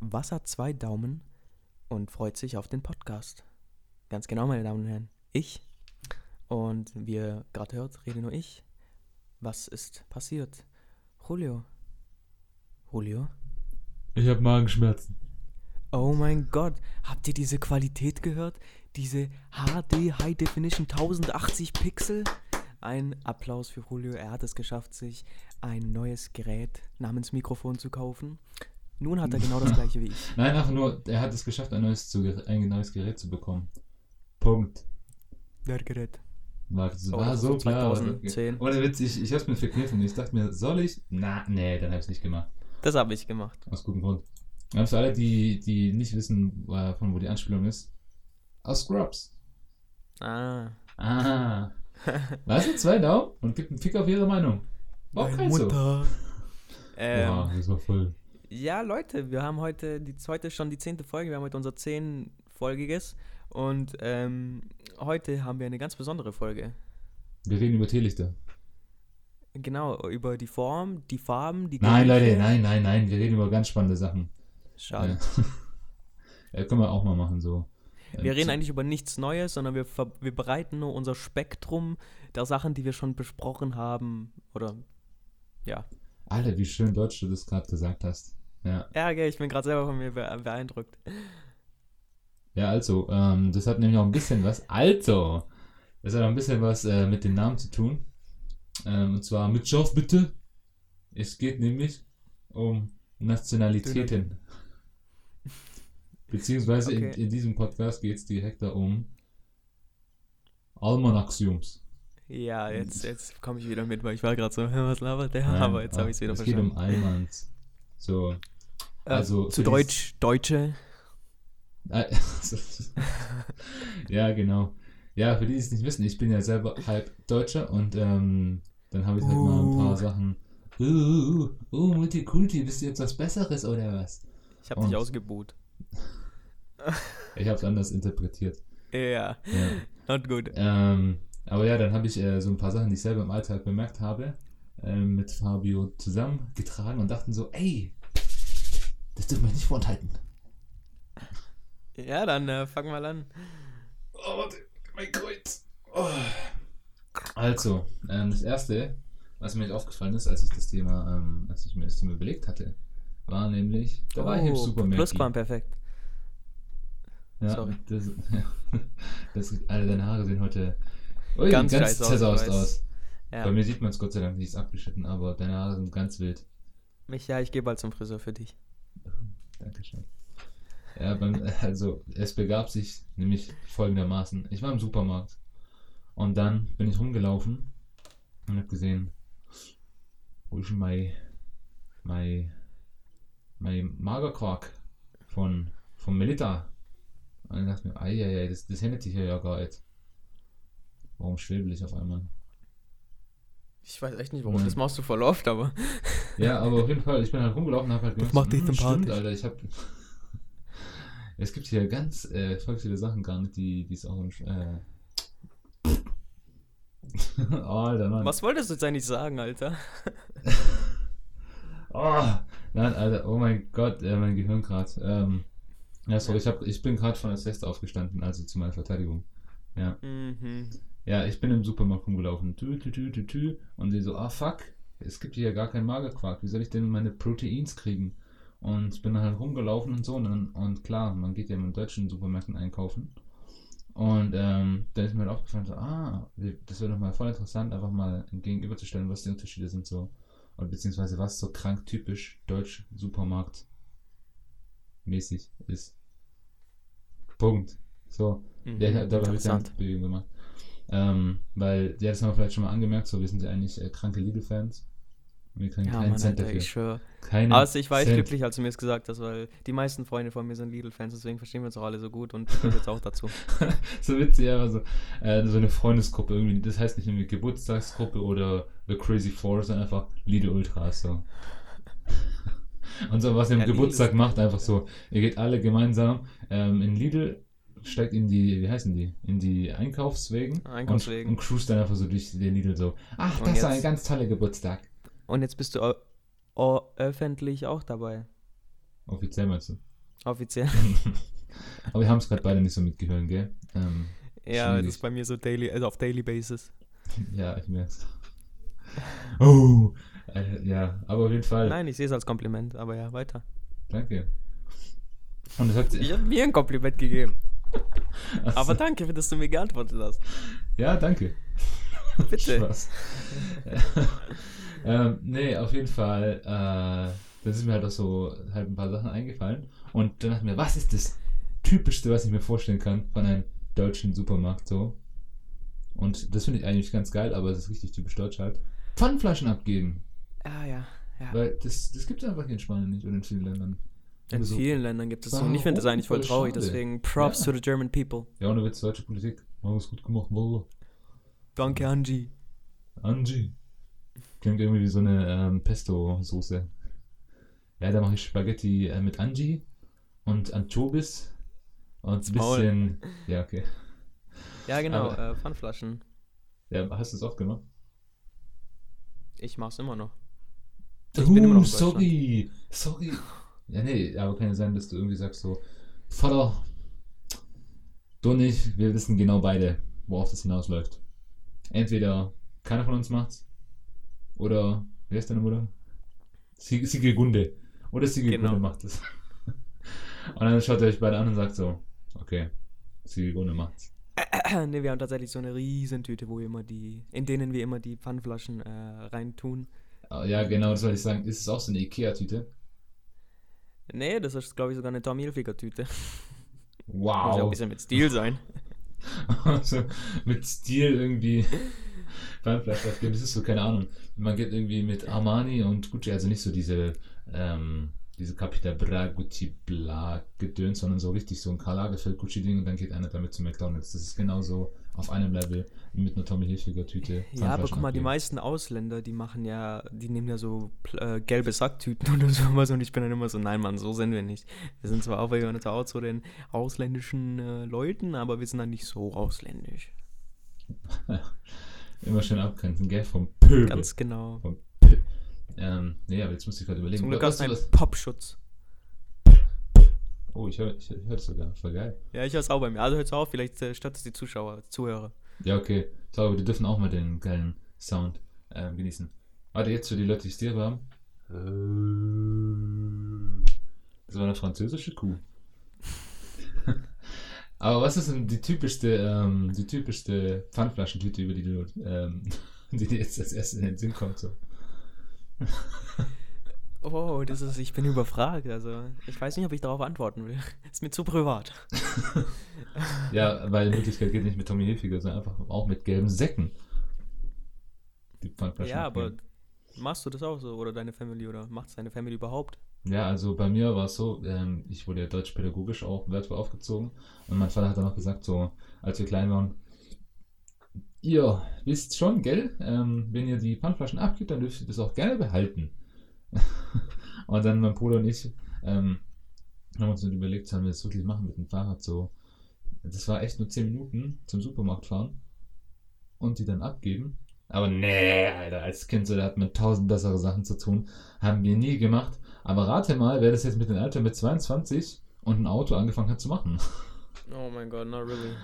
Wasser zwei Daumen und freut sich auf den Podcast. Ganz genau, meine Damen und Herren. Ich. Und wie ihr gerade hört, rede nur ich. Was ist passiert? Julio. Julio? Ich habe Magenschmerzen. Oh mein Gott, habt ihr diese Qualität gehört? Diese HD High Definition 1080 Pixel? Ein Applaus für Julio. Er hat es geschafft, sich ein neues Gerät namens Mikrofon zu kaufen. Nun hat er genau das gleiche wie ich. Nein, einfach nur, er hat es geschafft, ein neues, zu, ein neues Gerät zu bekommen. Punkt. Der Gerät. War, Oh, war so klar. 2010. Ohne Witz, ich, ich hab's mir verkniffen. Ich dachte mir, soll ich? Na, nee, dann hab ich's nicht gemacht. Das habe ich gemacht. Aus gutem Grund. Und für alle, die, die nicht wissen, von wo die Anspielung ist, aus Scrubs. Ah. Ah. Weißt du, zwei Daumen und gibt einen Fick auf ihre Meinung. War auch kein so. Ähm, Boah, das war voll. Ja, Leute, wir haben heute, die, heute schon die zehnte Folge, wir haben heute unser zehnfolgiges und ähm, heute haben wir eine ganz besondere Folge. Wir reden über Teelichter. Genau, über die Form, die Farben, die Nein, Gerüche. Leute, nein, nein, nein. Wir reden über ganz spannende Sachen. Schade. Ja. ja, können wir auch mal machen, so. Wir Ähm, reden eigentlich über nichts Neues, sondern wir, wir bereiten nur unser Spektrum der Sachen, die wir schon besprochen haben. Oder, ja. Alter, wie schön Deutsch du das gerade gesagt hast. Ja. Ja, gell, ich bin gerade selber von mir be beeindruckt. Ja, also, ähm, das hat nämlich auch ein bisschen was. Also, das hat auch ein bisschen was äh, mit den Namen zu tun. Ähm, und zwar mit Schauf bitte. Es geht nämlich um Nationalitäten. Beziehungsweise in, Okay. in diesem Podcast geht es direkt darum Almanaxiums. Ja, jetzt, jetzt komme ich wieder mit, weil ich war gerade so, "Hä, was labert der? Nein, Aber jetzt habe ich es wieder Es geht verstanden. um Almans. So. Äh, also zu Deutsch, Deutsche. Ah, ja, genau. Ja, für die, die es nicht wissen, ich bin ja selber halb Deutscher und ähm, dann habe ich halt mal ein paar Uh. Sachen. Uh, uh, Multikulti, bist du jetzt was Besseres oder was? Ich habe dich ausgebuht. Ich habe es anders interpretiert. Ja, Ja. not good. Ähm, aber ja, dann habe ich äh, so ein paar Sachen, die ich selber im Alltag bemerkt habe, ähm, mit Fabio zusammengetragen und dachten so, ey, das dürfen wir nicht vorenthalten. Ja, dann äh, fang mal an. Oh, warte, mein Kreuz. Oh. Also, ähm, das erste, was mir aufgefallen ist, als ich das Thema, ähm, als ich mir das Thema überlegt hatte, war nämlich, da war ich im Supermarkt. Plusquamperfekt. Ja, sorry. Das, ja, das, alle deine Haare sehen heute ui, Ganz ganz, aus, zersaust ich aus. Bei Ja. mir sieht man es Gott sei Dank nicht ist abgeschnitten, aber deine Haare sind ganz wild. Mich, ja, ich gehe bald zum Friseur für dich. Dankeschön. Ja, beim, also es begab sich nämlich folgendermaßen. Ich war im Supermarkt und dann bin ich rumgelaufen und habe gesehen, wo ist mein, mein, mein Magerquark von, von Melita? Und ich dachte mir, ei, ei, ei, das, das hätte ich ja gar nicht. Warum schwebel ich auf einmal? Ich weiß echt nicht, warum. Das machst du voll oft, aber. Ja, aber auf jeden Fall, ich bin halt rumgelaufen und hab halt Das gemerkt, macht dich hm, sympathisch. stimmt, Alter, ich hab. es gibt hier ganz äh, voll viele Sachen gar nicht, die die es auch Äh... oh, Alter, Mann. Was wolltest du jetzt eigentlich sagen, Alter? Oh, nein, Alter, oh mein Gott, äh, mein Gehirn gerade. Ähm, ja, sorry, ich, hab, ich bin gerade von der Siesta aufgestanden, also zu meiner Verteidigung. Ja. Mhm. Ja, ich bin im Supermarkt rumgelaufen. Tü, tü, tü, tü, tü. Und die so, ah fuck, es gibt hier gar keinen Magerquark. Wie soll ich denn meine Proteins kriegen? Und ich bin dann halt rumgelaufen und so. Und, dann, und klar, man geht ja in deutschen Supermärkten einkaufen. Und ähm, da ist mir halt aufgefallen, so, ah, das wäre doch mal voll interessant, einfach mal gegenüberzustellen, was die Unterschiede sind so. Und beziehungsweise was so krank typisch deutsch Supermarkt mäßig ist. Punkt. So. Mhm. Ja, da habe ich dann. Bewegung gemacht. Ähm, weil, ja, das haben wir vielleicht schon mal angemerkt, so, wir sind ja eigentlich äh, kranke Lidl-Fans. Wir kriegen Ja, keinen Mann, Cent Alter, dafür. ich schwöre. Keinen Also ich war echt glücklich, als du mir das gesagt hast, weil die meisten Freunde von mir sind Lidl-Fans, deswegen verstehen wir uns auch alle so gut und ich gehöre jetzt auch dazu. so witzig, aber so, äh, so eine Freundesgruppe irgendwie, das heißt nicht irgendwie Geburtstagsgruppe oder The Crazy Four, sondern einfach Lidl Ultras, so. Und so, was ihr am Ja, Geburtstag macht, einfach so, ihr geht alle gemeinsam ähm, in Lidl, steigt in die, wie heißen die, in die Einkaufswegen, Einkaufswegen. Und, und cruist dann einfach so durch den Lidl so, ach, Und das war ein ganz toller Geburtstag. Und jetzt bist du öffentlich auch dabei. Offiziell meinst du? Offiziell. Aber wir haben es gerade beide nicht so mitgehört, gell? Ähm, ja, Schwierig. das ist bei mir so daily, also auf Daily Basis. ja, ich merk's. Oh, äh, ja, aber auf jeden Fall. Nein, ich sehe es als Kompliment, aber ja, weiter. Danke. Und es hat Ich habe mir ein Kompliment gegeben. Aber so. danke, dass du mir geantwortet hast. Ja, danke. Bitte. Spaß. ähm, nee, auf jeden Fall. Äh, da sind mir halt auch so halt ein paar Sachen eingefallen. Und dann dachte ich mir, was ist das Typischste, was ich mir vorstellen kann von einem deutschen Supermarkt so? Und das finde ich eigentlich ganz geil, aber es ist richtig typisch deutsch halt. Pfandflaschen abgeben. Ah, ja. ja. Weil das, das gibt es einfach hier in Spanien nicht oder in vielen Ländern. In so- vielen Ländern gibt es so. Und ich finde das eigentlich voll traurig, schade. deswegen Props Ja. to the German people. Ja, ohne Witz, deutsche Politik. Machen es gut gemacht, Wallah. Danke, Angie. Angie. Klingt irgendwie wie so eine ähm, Pesto-Soße. Ja, da mache ich Spaghetti äh, mit Angie und Anchovies und ein Maul. bisschen. Ja, okay. Ja, genau, Aber- äh, Pfandflaschen. Ja, hast du es auch gemacht? Ich mach's immer noch. Ich bin immer noch sorry. Sorry. Ja, nee, aber kann ja sein, dass du irgendwie sagst so, Vater, du nicht, wir wissen genau beide, worauf das hinausläuft. Entweder keiner von uns macht's, oder, wer ist deine Mutter? Sie- Siegelgunde. Oder Siegelgunde Genau. macht es. Und dann schaut ihr euch beide an und sagt so, okay, Siegelgunde macht's. ne, wir haben tatsächlich so eine riesen Tüte, wo wir immer die, in denen wir immer die Pfandflaschen äh, reintun. Ah, Ja, genau, das wollte ich sagen. Ist es auch so eine Ikea-Tüte? Nee, das ist, glaube ich, sogar eine Tommy Hilfiger Tüte. Muss ja auch ein Wow. bisschen mit Stil sein. also mit Stil irgendwie. Das ist so, keine Ahnung. Man geht irgendwie mit Armani und Gucci, also nicht so diese, ähm, diese Capita Bra, Gucci Bla Gedöns, sondern so richtig so ein Karl Lagerfeld Gucci Ding und dann geht einer damit zu McDonalds. Das ist genauso auf einem Level mit einer Tommy Hilfiger Tüte. Ja, aber guck mal, die meisten Ausländer, die machen ja, die nehmen ja so äh, gelbe Sacktüten oder sowas und ich bin dann immer so, nein, Mann, so sind wir nicht. Wir sind zwar auch, wir gehören auch zu den ausländischen äh, Leuten, aber wir sind dann nicht so ausländisch. Immer schön abgrenzen, gell? Vom Pöbel. Ganz genau. Vom Pö ähm, nee, aber jetzt muss ich gerade überlegen. Zum Glück hast du einen Popschutz. Oh, ich höre ich hör sogar. Voll geil. Ja, ich hör's auch bei mir. Also hört's auf, vielleicht äh, stört es die Zuschauer, Zuhörer. Ja, okay. So, aber die dürfen auch mal den geilen Sound ähm, genießen. Warte, jetzt für die Leute, die es dir haben. Das war eine französische Kuh. aber was ist denn die typischste, ähm, die typischste Pfandflaschentüte, über die du, ähm, die dir jetzt als erstes in den Sinn kommt? So? Oh, das ist, ich bin überfragt. Also, ich weiß nicht, ob ich darauf antworten will. Ist mir zu privat. Ja, weil die Möglichkeit geht nicht mit Tommy Hilfiger, sondern einfach auch mit gelben Säcken. Ja, aber abgeben. machst du das auch so? Oder deine Family? Oder macht deine Family überhaupt? Ja, also bei mir war es so, ähm, ich wurde ja deutsch-pädagogisch auch wertvoll aufgezogen und mein Vater hat dann auch gesagt, so, als wir klein waren, ihr wisst schon, gell, ähm, wenn ihr die Pfandflaschen abgibt, dann dürft ihr das auch gerne behalten. und dann mein Bruder und ich ähm, haben uns dann überlegt, sollen wir das wirklich machen mit dem Fahrrad so. Das war echt nur 10 Minuten zum Supermarkt fahren und die dann abgeben. Aber nee, Alter, als Kind so, da hat man tausend bessere Sachen zu tun. Haben wir nie gemacht. Aber rate mal, wer das jetzt mit dem Alter mit 22 und ein Auto angefangen hat zu machen. Oh mein Gott, not really.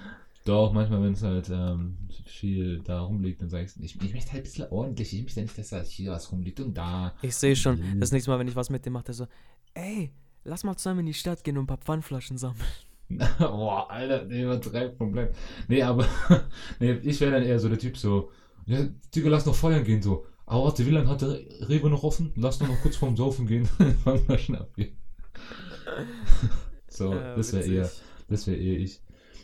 Doch, manchmal, wenn es halt ähm, viel da rumliegt, dann sage ich, ich, ich möchte halt ein bisschen ordentlich. Ich möchte nicht, dass da hier was rumliegt und da. Ich sehe schon, Mhm. das nächste Mal, wenn ich was mit dem mache, der so, ey, lass mal zusammen in die Stadt gehen und ein paar Pfandflaschen sammeln. Boah, Alter, nee, übertreibt komplett. Nee, aber nee, ich wäre dann eher so der Typ so, ja, Digga, lass noch feiern gehen, so. Aber warte, wie lange hat der Rewe noch offen? Lass doch noch kurz vorm Saufen gehen. Pfandflaschen abgeben. so, Äh, das wäre eher, das wäre eher ich.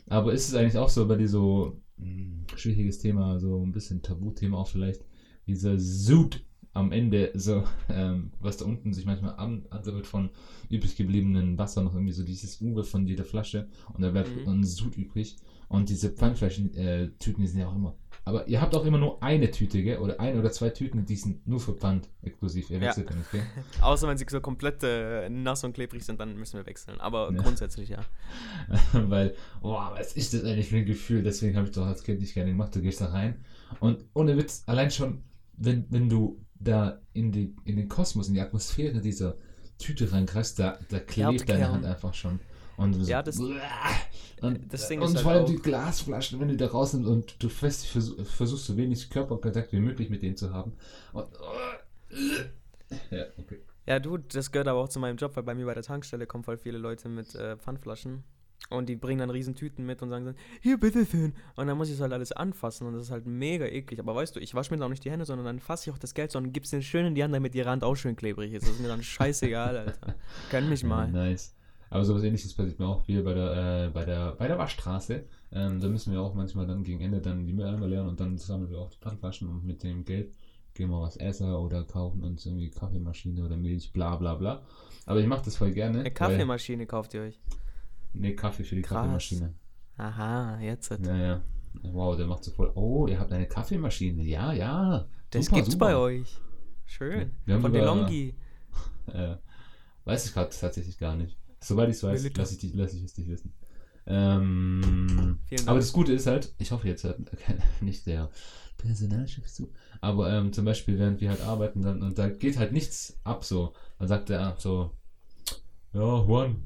Aber ist es eigentlich auch so bei dir so mh, schwieriges Thema, so ein bisschen Tabuthema auch vielleicht, dieser Sud am Ende, so, ähm, was da unten sich manchmal an, ansammelt von übrig gebliebenen Wasser, noch irgendwie so dieses Uwe von jeder Flasche und da bleibt Mhm. ein Sud übrig. Und diese Pfandflaschen-Tüten, die sind ja auch immer. Aber ihr habt auch immer nur eine Tüte, gell? Oder ein oder zwei Tüten, die sind nur für Pfand exklusiv. Ihr wechselt ja nicht, gell? Außer wenn sie so komplett äh, nass und klebrig sind, dann müssen wir wechseln. Aber Ja. grundsätzlich ja. Weil, boah, was ist das eigentlich für ein Gefühl? Deswegen habe ich doch als Kind nicht gerne gemacht. Du gehst da rein und ohne Witz, allein schon, wenn, wenn du da in, die, in den Kosmos, in die Atmosphäre dieser, Tüte reinkreist, da, da klebt deine. Hand einfach schon. Und so, Ja, das- und, das Ding und ist halt vor allem auch- die Glasflaschen, wenn du da rausnimmst und du fest, versuch, versuchst so wenig Körperkontakt wie möglich mit denen zu haben. Und, ja, okay. Ja, du, das gehört aber auch zu meinem Job, weil bei mir bei der Tankstelle kommen voll viele Leute mit äh, Pfandflaschen und die bringen dann riesen Tüten mit und sagen dann, hier, bitteschön. Und dann muss ich das halt alles anfassen und das ist halt mega eklig. Aber weißt du, ich wasche mir dann auch nicht die Hände, sondern dann fasse ich auch das Geld so und gib's den schön in die Hand, damit die Rand auch schön klebrig ist. Das ist mir dann scheißegal, Alter. Gönn mich mal. Nice. Aber sowas ähnliches passiert mir auch viel bei der, äh, bei der, bei der Waschstraße. Ähm, da müssen wir auch manchmal dann gegen Ende dann die Mülleimer leeren und dann sammeln wir auch die Pfandflaschen und mit dem Geld gehen wir was essen oder kaufen uns irgendwie Kaffeemaschine oder Milch, bla bla bla. Aber ich mache das voll gerne. Eine Kaffeemaschine kauft ihr euch. Nee, Kaffee für die Krass. Kaffeemaschine. Aha, jetzt. Ja, ja. Wow, der macht so voll. Oh, ihr habt eine Kaffeemaschine. Ja, ja. Das Super, gibt's super. bei euch. Schön. Wir haben Von sogar- DeLonghi. Äh, weiß ich gerade tatsächlich gar nicht. Sobald ich es weiß, lasse ich, die- lass ich es dich wissen. Ähm, aber das Gute ist halt, ich hoffe jetzt hört nicht der Personalchef zu, aber ähm, zum Beispiel, während wir halt arbeiten, dann, und da geht halt nichts ab so. Dann sagt er so, ja, Juan,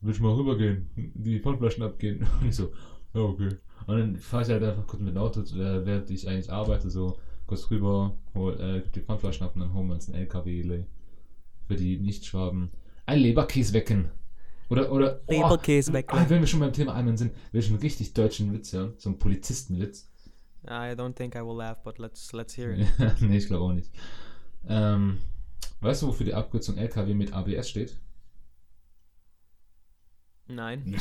willst du mal rübergehen, die Pfandflaschen abgehen? Und ich so, ja, okay. Und dann fahre ich halt einfach kurz mit dem Auto, äh, während ich eigentlich arbeite, so kurz rüber, hol äh, die Pfandflaschen ab und dann holen wir uns einen LKW le- für die Nichtschwaben. Ein Leberkäse wecken. Oder, oder, oh, Leberkäse weg. ah, wenn wir schon beim Thema Almen sind, will ich einen richtig deutschen Witz hören, so einen Polizistenwitz. I don't think I will laugh, but let's, let's hear it. nee, ich glaube auch nicht. Ähm, weißt du, wofür die Abkürzung LKW mit ABS steht? Nein.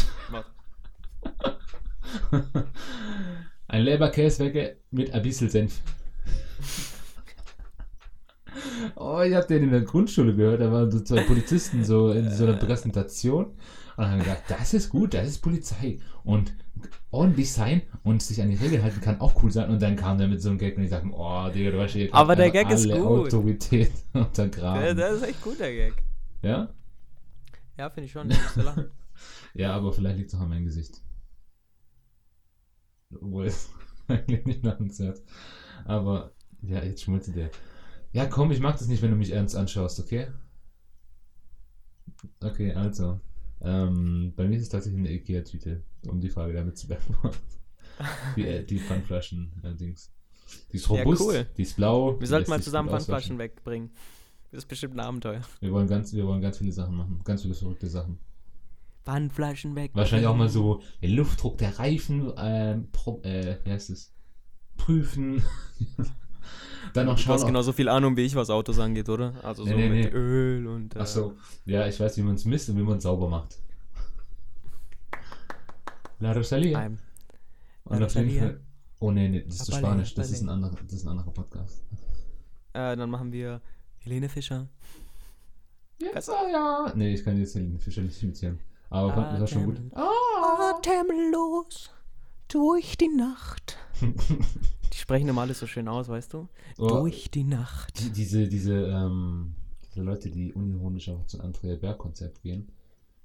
Ein Leberkäsewecke mit ein bisschen Senf. Oh, ich hab den in der Grundschule gehört, da waren so zwei Polizisten so in so einer Präsentation und haben gedacht, das ist gut, das ist Polizei und ordentlich sein und sich an die Regeln halten kann auch cool sein und dann kam der mit so einem Gag und ich dachte, oh, Digga, du weißt jetzt Aber der einfach Gag ist alle gut. Autorität Der, untergraben. der ist echt gut, der Gag. Ja? Ja, finde ich schon. Ja, aber vielleicht liegt es auch an meinem Gesicht. Obwohl es eigentlich nicht nach uns hört. Aber ja, jetzt schmolzelt der. Ja, komm, ich mag das nicht, wenn du mich ernst anschaust, okay? Okay, also. Ähm, bei mir ist es tatsächlich eine Ikea-Tüte, um die Frage damit zu beantworten. Die, äh, die Pfandflaschen allerdings. Die ist Ja, robust, cool. die ist blau. Wir sollten mal zusammen. Pfandflaschen wegbringen. Das ist bestimmt ein Abenteuer. Wir wollen, ganz, wir wollen ganz viele Sachen machen, ganz viele verrückte Sachen. Pfandflaschen weg. Wahrscheinlich auch mal so den Luftdruck der Reifen, ähm, pro, äh, wie heißt es? Prüfen. Dann noch Du schauen. hast ob- genauso viel Ahnung wie ich, was Autos angeht, oder? Also Nee, so nee, mit nee. Öl und. Äh, Ach so, ja, ich weiß, wie man es misst und wie man es sauber macht. La Rosalia. I'm- Und La auf jeden. Fall. Oh nee, nee, das ist zu Spanisch. Das ist, ein anderer, das ist ein anderer Podcast. Äh, dann machen wir Helene Fischer. Jetzt, ah, ja. Nee, ich kann jetzt Helene Fischer nicht imitieren. Aber Ah, das war schon gut. Atem- Atemlos durch die Nacht. Die sprechen immer alles so schön aus, weißt du? Oh, Durch die Nacht. die, diese, diese, ähm, diese Leute, die unironisch auch zu Andrea Berg Konzert gehen,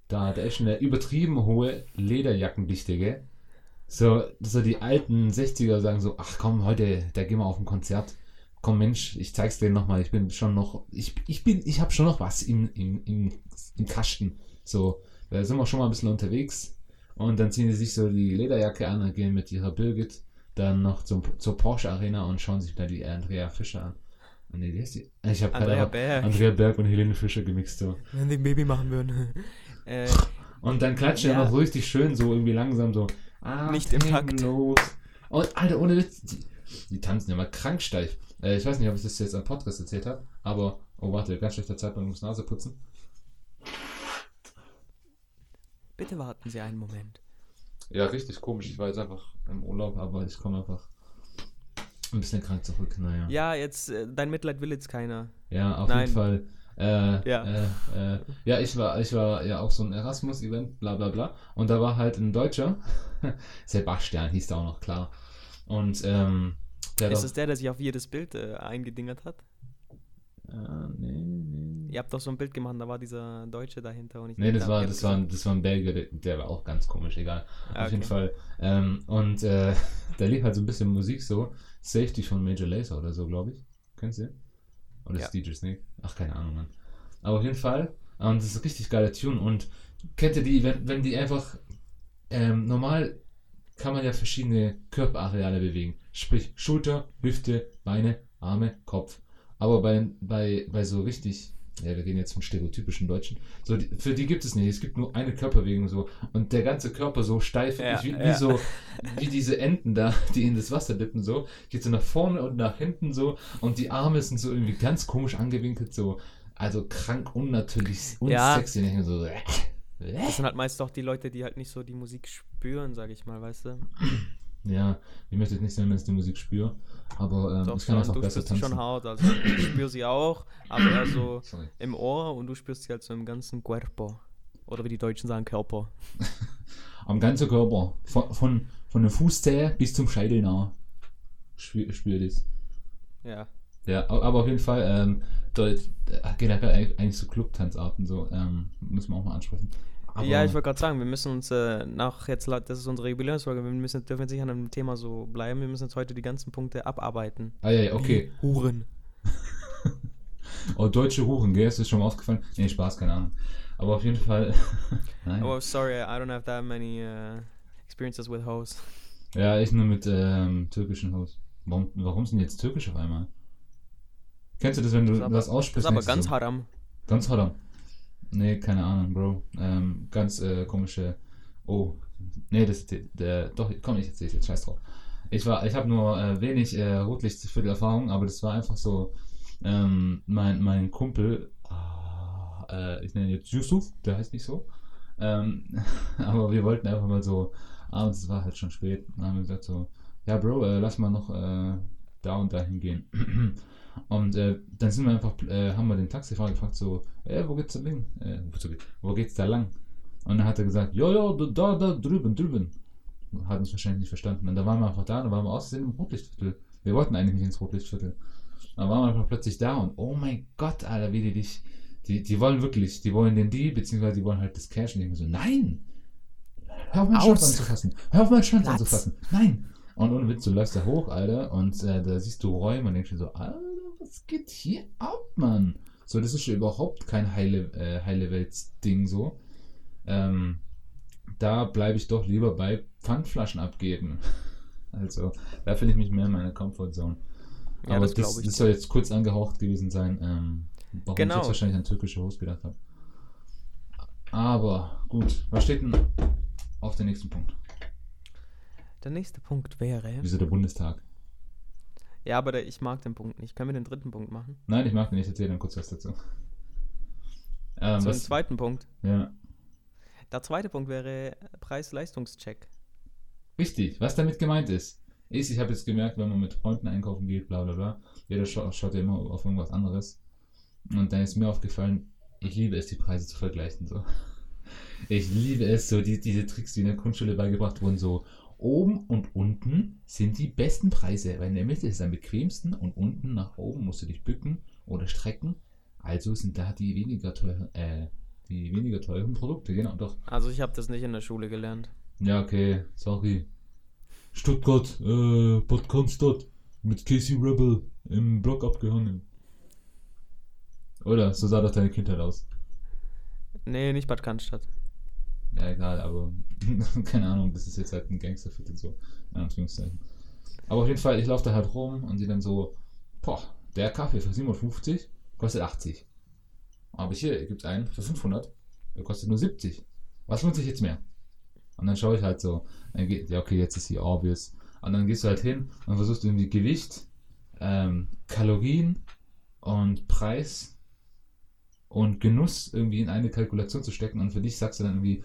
da hat er echt eine übertrieben hohe Lederjackendichte, gell? So, so die alten 60er sagen so, ach komm, heute, da gehen wir auf ein Konzert. Komm Mensch, ich zeig's dir nochmal, ich bin schon noch, ich, ich bin, ich habe schon noch was im, im, im, im Kasten. So, da sind wir schon mal ein bisschen unterwegs. Und dann ziehen sie sich so die Lederjacke an und gehen mit ihrer Birgit dann noch zum, zur Porsche Arena und schauen sich da die Andrea Fischer an. Ah, Nee, die ist die. Ich habe Andrea gerade Berg. Andrea Berg und Helene Fischer gemixt. So. Wenn die ein Baby machen würden. äh, Und dann klatschen ja Ja. noch so richtig schön, so irgendwie langsam so. Nicht im Takt. atemlos. Und Alter, ohne Witz, die, die tanzen ja mal krank steif. Äh, ich weiß nicht, ob ich das jetzt am Podcast erzählt habe, aber, oh warte, ganz schlechter Zeitpunkt, ich muss Nase putzen. bitte warten Sie einen Moment. Ja, richtig komisch. Ich war jetzt einfach im Urlaub, aber ich komme einfach ein bisschen krank zurück. Naja. Ja, jetzt, äh, dein Mitleid will jetzt keiner. Ja, auf Nein. jeden Fall. Äh, Ja. Äh, äh, ja, ich war, ich war ja auch so ein Erasmus-Event, bla bla bla. Und da war halt ein Deutscher, Sebastian hieß der auch noch, klar. Und ähm, der Ist hat es der, der sich auf jedes Bild äh, eingedingert hat? Äh, nee, nee. Ihr habt doch so ein Bild gemacht, da war dieser Deutsche dahinter. Und ich Nee, das war, ihr das war, das war ein Belgier, der, war auch ganz komisch, egal. Ah, Auf jeden. Fall. Ähm, und äh, da lief halt so ein bisschen Musik so. Safety von Major Lazer oder so, glaube ich. Kennst du? Oder Ja. ist DJ Snake? Ach, keine Ahnung, Mann. Aber auf jeden Fall Und das ist ein richtig geiler Tune. Und kennt ihr die, wenn, wenn die einfach ähm, normal kann man ja verschiedene Körperareale bewegen. Sprich Schulter, Hüfte, Beine, Arme, Kopf. Aber bei, bei, bei so richtig, ja, wir gehen jetzt vom stereotypischen Deutschen, so die, für die gibt es nicht. Es gibt nur eine Körperbewegung so und der ganze Körper so steif, Ja, wie, wie ja. so, wie diese Enten da, die in das Wasser dippen so, geht so nach vorne und nach hinten so und die Arme sind so irgendwie ganz komisch angewinkelt so, also krank, unnatürlich, Ja. unsexy. Mir so, äh, Das sind halt meist auch die Leute, die halt nicht so die Musik spüren, sag ich mal, weißt du? Ja, ich möchte jetzt nicht sagen, dass ich die Musik spüre, aber ähm, Doch ich kann schon, einfach du besser tanzen. schon hart. Also ich spüre sie auch, aber eher so Sorry. im Ohr und du spürst sie halt so im ganzen Cuerpo. Oder wie die Deutschen sagen, Körper. Am ganzen Körper, von, von, von der Fußzehe bis zum Scheitel nah. Spür, spür das. Ja. Ja, aber auf jeden Fall, ähm, dort, generell eigentlich- eigentlich so Clubtanzarten, so, ähm, müssen wir auch mal ansprechen. Aber, ja, ich wollte gerade sagen, wir müssen uns äh, nach jetzt, das ist unsere Jubiläumsfolge, wir müssen, dürfen jetzt nicht an einem Thema so bleiben, wir müssen jetzt heute die ganzen Punkte abarbeiten. Ah ja, ja, okay. Wie Huren. Oh, deutsche Huren, gell? Ist das schon mal aufgefallen? Nee, Spaß, keine Ahnung. Aber auf jeden Fall. Nein. Oh, sorry, I don't have that many uh, experiences with hoes. Ja, ich nur mit ähm, türkischen Host. Warum, warum sind jetzt türkisch auf einmal? Kennst du das, wenn du Das aber- das Das aussprichst? ist aber ganz so, haram. Ganz haram. Nee, keine Ahnung, Bro. Ähm, ganz äh, komische. Oh. Nee, das die- der. Doch, komm, ich erzähl's jetzt, scheiß drauf. Ich war, ich habe nur äh, wenig äh, Rotlichtviertel-Erfahrung, aber das war einfach so. Ähm, mein, mein Kumpel, ah, äh, ich nenne ihn jetzt Yusuf, der heißt nicht so. Ähm, aber wir wollten einfach mal so, abends, es war halt schon spät, dann haben wir gesagt so, ja Bro, äh, lass mal noch äh, da und da hingehen. Und äh, dann sind wir einfach, äh, haben wir den Taxifahrer gefragt, so, äh, wo geht's da lang? Äh, wo- geht's da lang? Und dann hat er gesagt, ja, ja, da, da, da drüben, drüben. Hat uns wahrscheinlich nicht verstanden. Und da waren wir einfach da, da waren wir außerdem im Rotlichtviertel. Wir wollten eigentlich nicht ins Rotlichtviertel. Dann waren wir einfach plötzlich da und oh mein Gott, Alter, wie die dich, die, die wollen wirklich, die wollen den die, beziehungsweise die wollen halt das Cash und mir so, nein! Hör auf meinen Schwanz anzufassen! Hör auf meinen Schwanz Platz. anzufassen! Nein! Und ohne Witz, du läufst da hoch, Alter, und äh, da siehst du Räume und denkst dir so, Alter, was geht hier ab, Mann? So, das ist ja überhaupt kein heile, äh, heile Welt-Ding so. Ähm, da bleibe ich doch lieber bei Pfandflaschen abgeben. Also, da finde ich mich mehr in meiner Comfortzone. Ja, Aber das das, das soll jetzt kurz angehaucht gewesen sein, ähm, warum Genau. ich jetzt wahrscheinlich an türkische Host gedacht habe. Aber gut, was steht denn auf den nächsten Punkt? Der nächste Punkt wäre. Wieso der Bundestag? Ja, aber der, ich mag den Punkt nicht. Können wir den dritten Punkt machen? Nein, ich mag den nicht, erzähle dann kurz was dazu. Ähm, was, zweiten Punkt. ja, Der zweite Punkt wäre Preis-Leistungscheck. richtig, was damit gemeint ist. Ist, ich habe jetzt gemerkt, wenn man mit Freunden einkaufen geht, bla bla bla, jeder scha schaut ja immer auf irgendwas anderes. Und dann ist mir aufgefallen, ich liebe es, die Preise zu vergleichen. So. Ich liebe es, so die, diese Tricks, die in der Grundschule beigebracht wurden, so oben und unten sind die besten Preise, weil in der Mitte ist es am bequemsten und unten nach oben musst du dich bücken oder strecken. Also sind da die weniger teuren, äh, die weniger teuren Produkte, genau, doch. Also ich habe das nicht in der Schule gelernt. Ja, okay, sorry. Stuttgart, äh, Bad Cannstatt mit Casey Rebel im Block abgehangen. Oder? So sah doch deine Kindheit aus. Nee, nicht Bad Cannstatt. Ja, egal, aber keine Ahnung, das ist jetzt halt ein Gangsterviertel so, in Anführungszeichen. Aber auf jeden Fall, ich laufe da halt rum und die dann so, boah, der Kaffee für 750 kostet 80. Aber hier gibt es einen für 500, der kostet nur 70. Was lohnt sich jetzt mehr? Und dann schaue ich halt so, geht, ja okay, jetzt ist hier obvious. Und dann gehst du halt hin und versuchst irgendwie Gewicht, ähm, Kalorien und Preis und Genuss irgendwie in eine Kalkulation zu stecken und für dich sagst du dann irgendwie,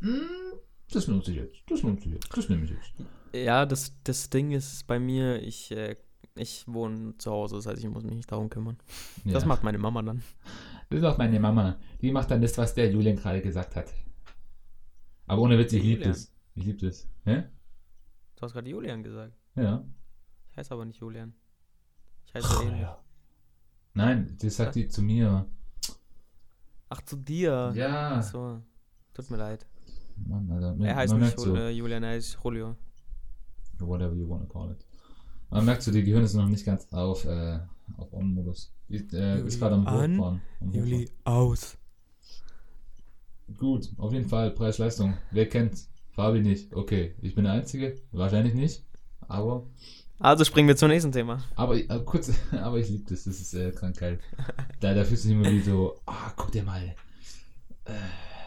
"Mm, das lohnt sich jetzt, das lohnt sich jetzt, das nehme ich jetzt. Ja, das, das Ding ist bei mir, ich, äh, ich wohne zu Hause, das heißt, ich muss mich nicht darum kümmern. Das Ja. macht meine Mama dann. Das ist auch meine Mama. Die macht dann das, was der Julian gerade gesagt hat. Aber ohne Witz, ich liebe das. Ich liebe das. Hä? Du hast gerade Julian gesagt. Ja. Ich heiße aber nicht Julian. Ich heiße ähnlich. Nein, das sagt die zu mir. Ach, zu dir. Ja. Ach so. Tut mir leid. Mann, Alter. Man, Er heißt nicht so, äh, Julian, er heißt Julio. whatever you wanna call it. Man merkt so, die Gehirne sind noch nicht ganz auf, äh, auf On-Modus. Äh, ist gerade am an, Hochfahren. Am Juli aus. Gut, auf jeden Fall Preis-Leistung. Wer kennt's? Fabi nicht. Okay, ich bin der Einzige. Wahrscheinlich nicht. Aber, Also springen wir zum nächsten Thema. aber äh, kurz, aber ich liebe das. Das ist äh, krank geil. Da, da fühlst du dich immer wie so, ah, guck dir mal. Äh,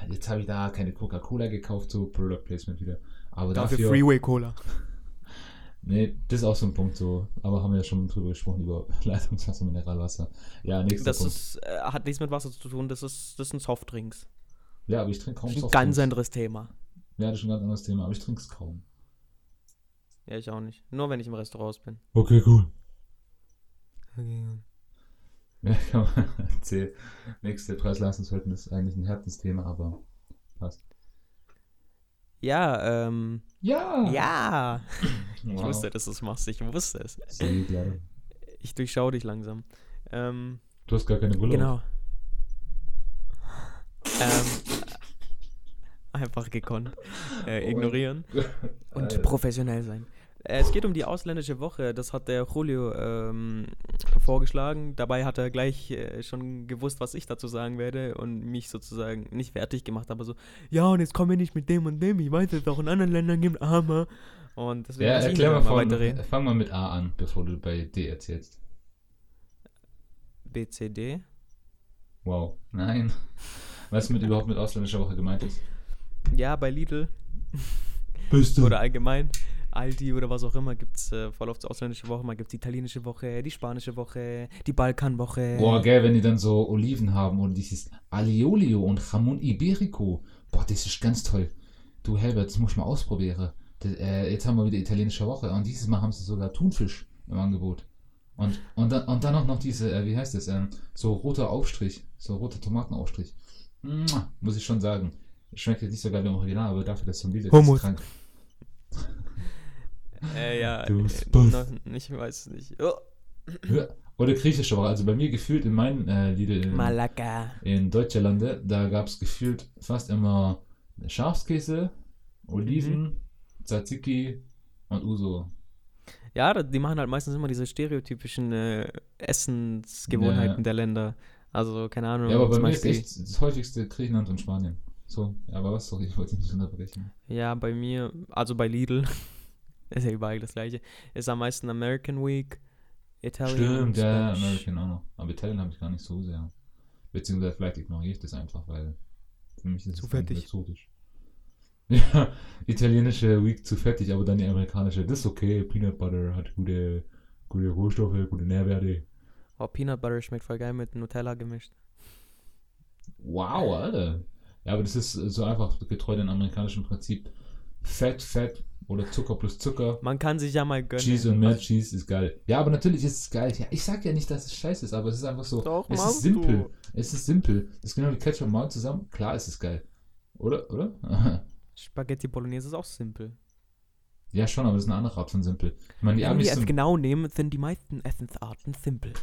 jetzt habe ich da keine Coca-Cola gekauft, so Product Placement wieder. Aber dafür. Freeway Cola. Nee, das ist auch so ein Punkt so. Aber haben wir ja schon drüber gesprochen, über Leitungswasser, Mineralwasser. Ja, nächster Das Punkt. ist, äh, hat nichts mit Wasser zu tun, das, ist, das sind Softdrinks. ja, aber ich trinke kaum Das ist ein Softdrinks. ganz anderes Thema. Ja, das ist ein ganz anderes Thema, aber ich trinke es kaum. Ja, ich auch nicht. Nur wenn ich im Restaurant bin. Okay, cool. Ja, kann man erzählen. Nächste Preis-Leistungsverhältnis ist eigentlich ein Herzensthema, aber passt. Ja, ähm. Ja! Ja! Ich Wow. wusste, dass du es machst. Ich wusste es. Sehr leider. Ich durchschaue dich langsam. Ähm, Du hast gar keine Brille. genau. Ähm, einfach gekonnt. Äh, ignorieren. auf. Und professionell sein. Äh, Es geht um die ausländische Woche. Das hat der Julio ähm, vorgeschlagen. Dabei hat er gleich äh, schon gewusst, was ich dazu sagen werde und mich sozusagen nicht fertig gemacht, aber so, ja, und jetzt kommen wir nicht mit dem und dem. Ich weiß, dass es auch in anderen Ländern gibt, aber. Und deswegen Ja, erklär mal von, fang mal mit A an, bevor du bei D erzählst. BCD. Wow. Nein. Was mit überhaupt mit ausländischer Woche gemeint ist? Ja, bei Lidl Bist oder allgemein. Aldi oder was auch immer gibt es äh, voll oft die ausländische Woche. Mal gibt es die italienische Woche, die spanische Woche, die Balkanwoche. Boah, gell, wenn die dann so Oliven haben und dieses Aliolio und Jamon Iberico. Boah, das ist ganz toll. Du Herbert, das muss ich mal ausprobieren. Das, äh, jetzt haben wir wieder italienische Woche und dieses Mal haben sie sogar Thunfisch im Angebot. Und, und, dann, und dann auch noch diese, äh, wie heißt das, ähm, so roter Aufstrich, so roter Tomatenaufstrich. Mua, muss ich schon sagen. Schmeckt jetzt nicht so geil wie im Original, aber dafür, dass so ein Lied ist, ist krank. Äh, ja, Du äh, Spaß. noch- ich weiß nicht. Oh. Oder griechische Woche. Also bei mir gefühlt in meinen äh, Lieder in, Malaka. in Deutschlande, da gab es gefühlt fast immer Schafskäse, Oliven, Mhm. Tzatziki und Uso. Ja, die machen halt meistens immer diese stereotypischen äh, Essensgewohnheiten Ja. der Länder. Also, keine Ahnung. Ja, aber bei mir ist echt das häufigste Griechenland und Spanien. So, ja, aber was? Sorry, ich wollte dich nicht unterbrechen. Ja, bei mir, also bei Lidl, ist ja überall das gleiche, ist am meisten American Week, Italian, Stimmt, ja. American auch noch. Aber Italien habe ich gar nicht so sehr. Beziehungsweise vielleicht ignoriere ich das einfach, weil für mich ist Zu es fettig. exotisch. Ja, italienische Week zu fettig, aber dann die amerikanische, das ist okay. Peanut Butter hat gute, gute Rohstoffe, gute Nährwerte. Oh, Peanut Butter schmeckt voll geil mit Nutella gemischt. Wow, Alter. Ja, aber das ist so einfach getreu dem amerikanischen Prinzip. Fett, Fett oder Zucker plus Zucker. Man kann sich ja mal gönnen. Cheese und mehr Cheese ist geil. Ja, aber natürlich ist es geil. Ja, ich sag ja nicht, dass es scheiße ist, aber es ist einfach so. Doch, es ist simpel. du. Es ist simpel. Das ist genau wie Ketchup und Mayo zusammen. Klar ist es geil. Oder? Oder? Spaghetti Bolognese ist auch simpel. ja, schon, aber das ist eine andere Art von simpel. Ich meine, die Wenn wir es genau nehmen, sind die meisten Essensarten simpel.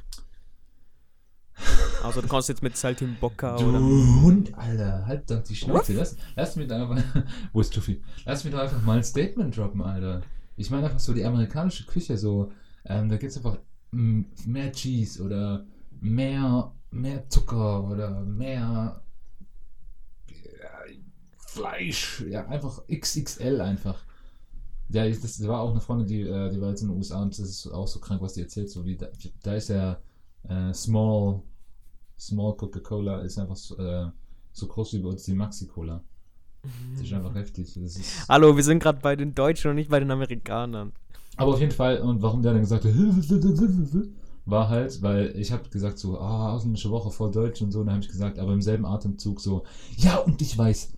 Also du kannst jetzt mit Saltimbocca Du oder... Hund, Alter, halt doch die Schnauze. Lass, lass mich da einfach. Wo ist Tuffy? Lass mich doch einfach mal ein Statement droppen, Alter. Ich meine einfach so die amerikanische Küche, so, ähm, da gibt's einfach mm, mehr Cheese oder mehr, mehr Zucker oder mehr äh, Fleisch. Ja, einfach XXL einfach. Ja, das war auch eine Freundin, die, äh, die war jetzt in den USA und das ist auch so krank, was die erzählt. So wie da, da ist ja äh, Small, Small Coca-Cola ist einfach so, äh, so groß wie bei uns die Maxi-Cola. Das ist einfach heftig. Ist, Hallo, wir sind gerade bei den Deutschen und nicht bei den Amerikanern. aber auf jeden Fall, und warum der dann gesagt hat, war halt, weil ich habe gesagt so, ah, ausländische Woche voll deutsch und so, und dann habe ich gesagt, aber im selben Atemzug so, ja, und ich weiß,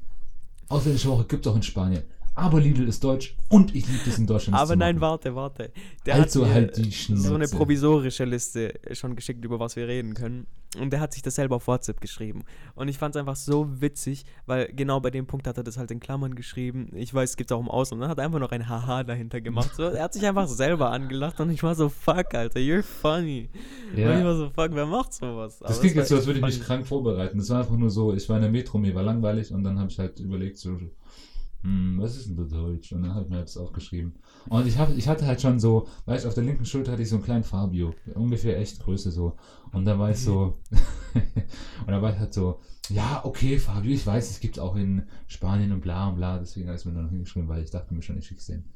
ausländische Woche gibt es auch in Spanien, aber Lidl ist deutsch und ich liebe es in Deutschland. Aber nein, warte, warte. Der Also hat halt die so eine Schnauze. provisorische Liste schon geschickt, über was wir reden können. Und der hat sich das selber auf WhatsApp geschrieben. Und ich fand es einfach so witzig, weil genau bei dem Punkt hat er das halt in Klammern geschrieben. Ich weiß, es gibt auch im Ausland. Dann hat er einfach noch ein Haha dahinter gemacht. So, er hat sich einfach selber angelacht und ich war so, fuck, Alter, you're funny. Ja. Und ich war so, fuck, wer macht sowas? Aber Das klingt jetzt so, als würde ich mich krank vorbereiten. Das war einfach nur so, ich war in der Metro, mir war langweilig und dann habe ich halt überlegt, so, hm, was ist denn so Deutsch? Und dann habe ich mir das aufgeschrieben. Und ich, hab, ich hatte halt schon so, weißt du, auf der linken Schulter hatte ich so einen kleinen Fabio, ungefähr echt Größe so. Und da war ich so, und da war ich halt so, ja, okay, Fabio, ich weiß, es gibt auch in Spanien und bla und bla, deswegen habe ich es mir noch hingeschrieben, weil ich dachte mir schon, ich schick's denen.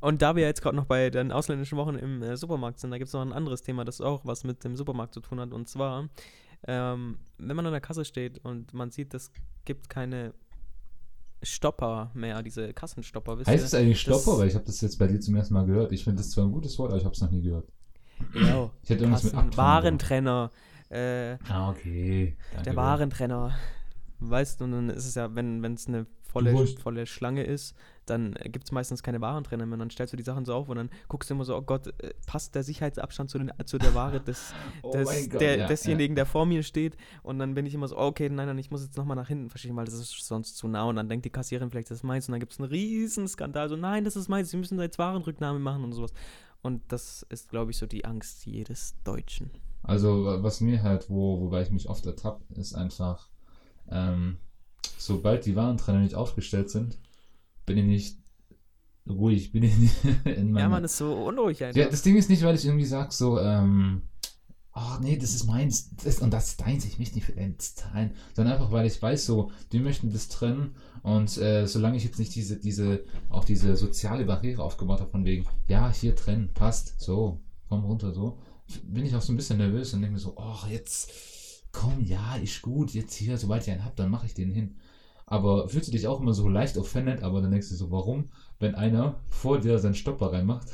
Und da wir jetzt gerade noch bei den ausländischen Wochen im äh, Supermarkt sind, da gibt es noch ein anderes Thema, das auch was mit dem Supermarkt zu tun hat. Und zwar, ähm, wenn man an der Kasse steht und man sieht, es gibt keine Stopper mehr, diese Kassenstopper. Wisst Heißt es eigentlich Stopper? Weil ich habe das jetzt bei dir zum ersten Mal gehört. Ich finde das zwar ein gutes Wort, aber ich habe es noch nie gehört. Ja, Ich hätte irgendwas mit Kassen, Abtrennen Warentrenner. Äh, Ah, okay. Danke der. Warentrenner. Weißt du, und dann ist es ja, wenn es eine volle, volle Schlange ist, dann gibt es meistens keine Warentrenner mehr. Und dann stellst du die Sachen so auf und dann guckst du immer so, oh Gott, äh, passt der Sicherheitsabstand zu, den, zu der Ware des, Oh des, Gott, der, ja, desjenigen, der vor mir steht. Und dann bin ich immer so, oh, okay, nein, nein, ich muss jetzt nochmal nach hinten verschieben, weil das ist sonst zu nah. Und dann denkt die Kassiererin vielleicht, das ist meins. Und dann gibt es einen riesen Skandal. So, nein, das ist meins, Sie müssen da jetzt Warenrücknahme machen und sowas. Und das ist, glaube ich, so die Angst jedes Deutschen. Also, wa- was mir halt, wo, wobei ich mich oft ertappe, ist einfach, ähm, sobald die Warentrenner nicht aufgestellt sind, bin ich nicht ruhig, bin ich nicht in meiner... Ja, man ist so unruhig einfach. Ja, das Ding ist nicht, weil ich irgendwie sag so, ähm, ach nee, das ist meins das, und das ist deins, ich möchte nicht für deins zahlen, sondern einfach, weil ich weiß so, die möchten das trennen und äh, solange ich jetzt nicht diese, diese, auch diese soziale Barriere aufgebaut habe von wegen, ja, hier trennen, passt, so, komm runter, so, bin ich auch so ein bisschen nervös und denke mir so, ach, jetzt, komm, ja, ist gut, jetzt hier, sobald ich einen hab, dann mache ich den hin. Aber fühlst du dich auch immer so leicht offended, aber dann denkst du so, warum, wenn einer vor dir seinen Stopper reinmacht,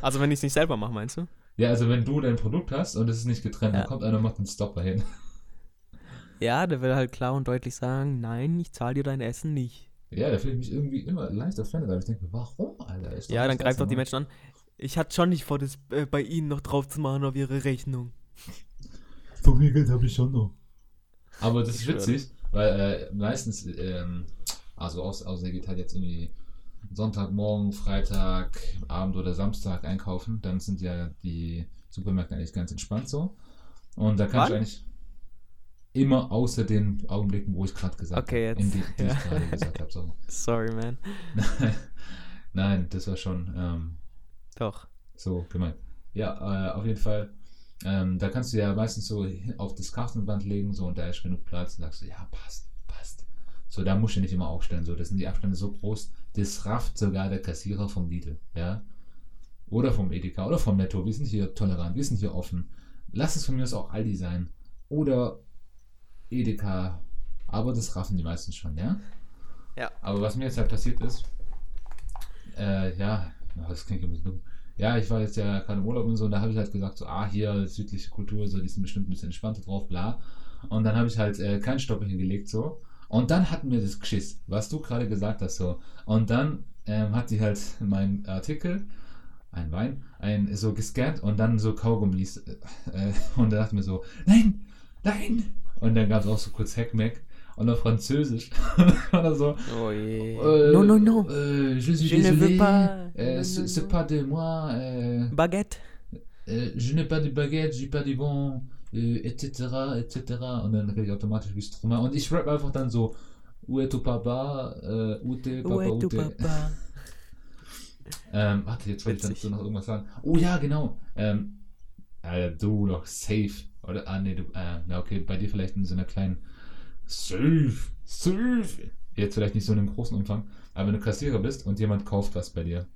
Also wenn ich es nicht selber mache, meinst du? Ja, also wenn du dein Produkt hast und es ist nicht getrennt, Ja. dann kommt einer und macht einen Stopper hin. Ja, der will halt klar und deutlich sagen, nein, ich zahle dir dein Essen nicht. Ja, da fühle ich mich irgendwie immer leicht offended, aber ich denke mir, warum, Alter? Ist Ja, dann greift doch die. Menschen an. Ich hatte schon nicht vor, das äh, bei Ihnen noch drauf zu machen auf Ihre Rechnung. So viel Geld habe ich schon noch. Aber das ist witzig, weil äh, meistens, ähm, also außer ihr geht halt jetzt irgendwie Sonntagmorgen, Freitag, Abend oder Samstag einkaufen, dann sind ja die Supermärkte eigentlich ganz entspannt so. Und da kann Wann? ich eigentlich immer außer den Augenblicken, wo ich gerade gesagt Okay, habe, jetzt, in die, die ja. ich gerade gesagt habe. So. Sorry, man. Nein, das war schon ähm, Doch. so gemeint. Ja, äh, auf jeden Fall. Ähm, da kannst du ja meistens so auf das Kartenband legen, so und da ist genug Platz und sagst du, ja, passt, passt. So, da musst du nicht immer aufstellen. So, das sind die Abstände so groß, das rafft sogar der Kassierer vom Lidl, ja. Oder vom Edeka oder vom Netto. Wir sind hier tolerant, wir sind hier offen. Lass es von mir aus auch Aldi sein. Oder Edeka. Aber das raffen die meisten schon, ja? Ja. Aber was mir jetzt halt passiert ist, äh, ja, ja, das klingt ein bisschen dumm. Ja, ich war jetzt ja gerade im Urlaub und so, und da habe ich halt gesagt, so, ah, hier südliche Kultur, so, die sind bestimmt ein bisschen entspannter drauf, bla. Und dann habe ich halt äh, keinen Stopper hingelegt, so. Und dann hatten wir das Geschiss, was du gerade gesagt hast, so. Und dann ähm, hat sie halt meinen Artikel, ein Wein, ein, so gescannt und dann so Kaugummis. Äh, und da dachte mir so, nein, nein. Und dann gab es auch so kurz Heckmeck und auf Französisch. Oder so, Oh je. äh, no, no, no. Euh, je suis Je ne veux pas. Euh, Non, c'est non, non. pas de moi. Euh, Baguette. euh, je n'ai pas de baguette, j'ai pas de bon, euh, etc., etc. Und dann rede ich automatisch wie Strummer. Und ich rap einfach dann so, où est ton papa, äh, ute, papa, Où est tu ute. papa? Ähm, warte, jetzt wollte ich dazu noch irgendwas sagen. Oh ja, genau. Ähm, äh, du noch safe. Oder, ah, nee, du, äh, na okay, bei dir vielleicht in so einer kleinen Safe, safe. Jetzt vielleicht nicht so in einem großen Umfang, aber wenn du Kassierer bist und jemand kauft was bei dir,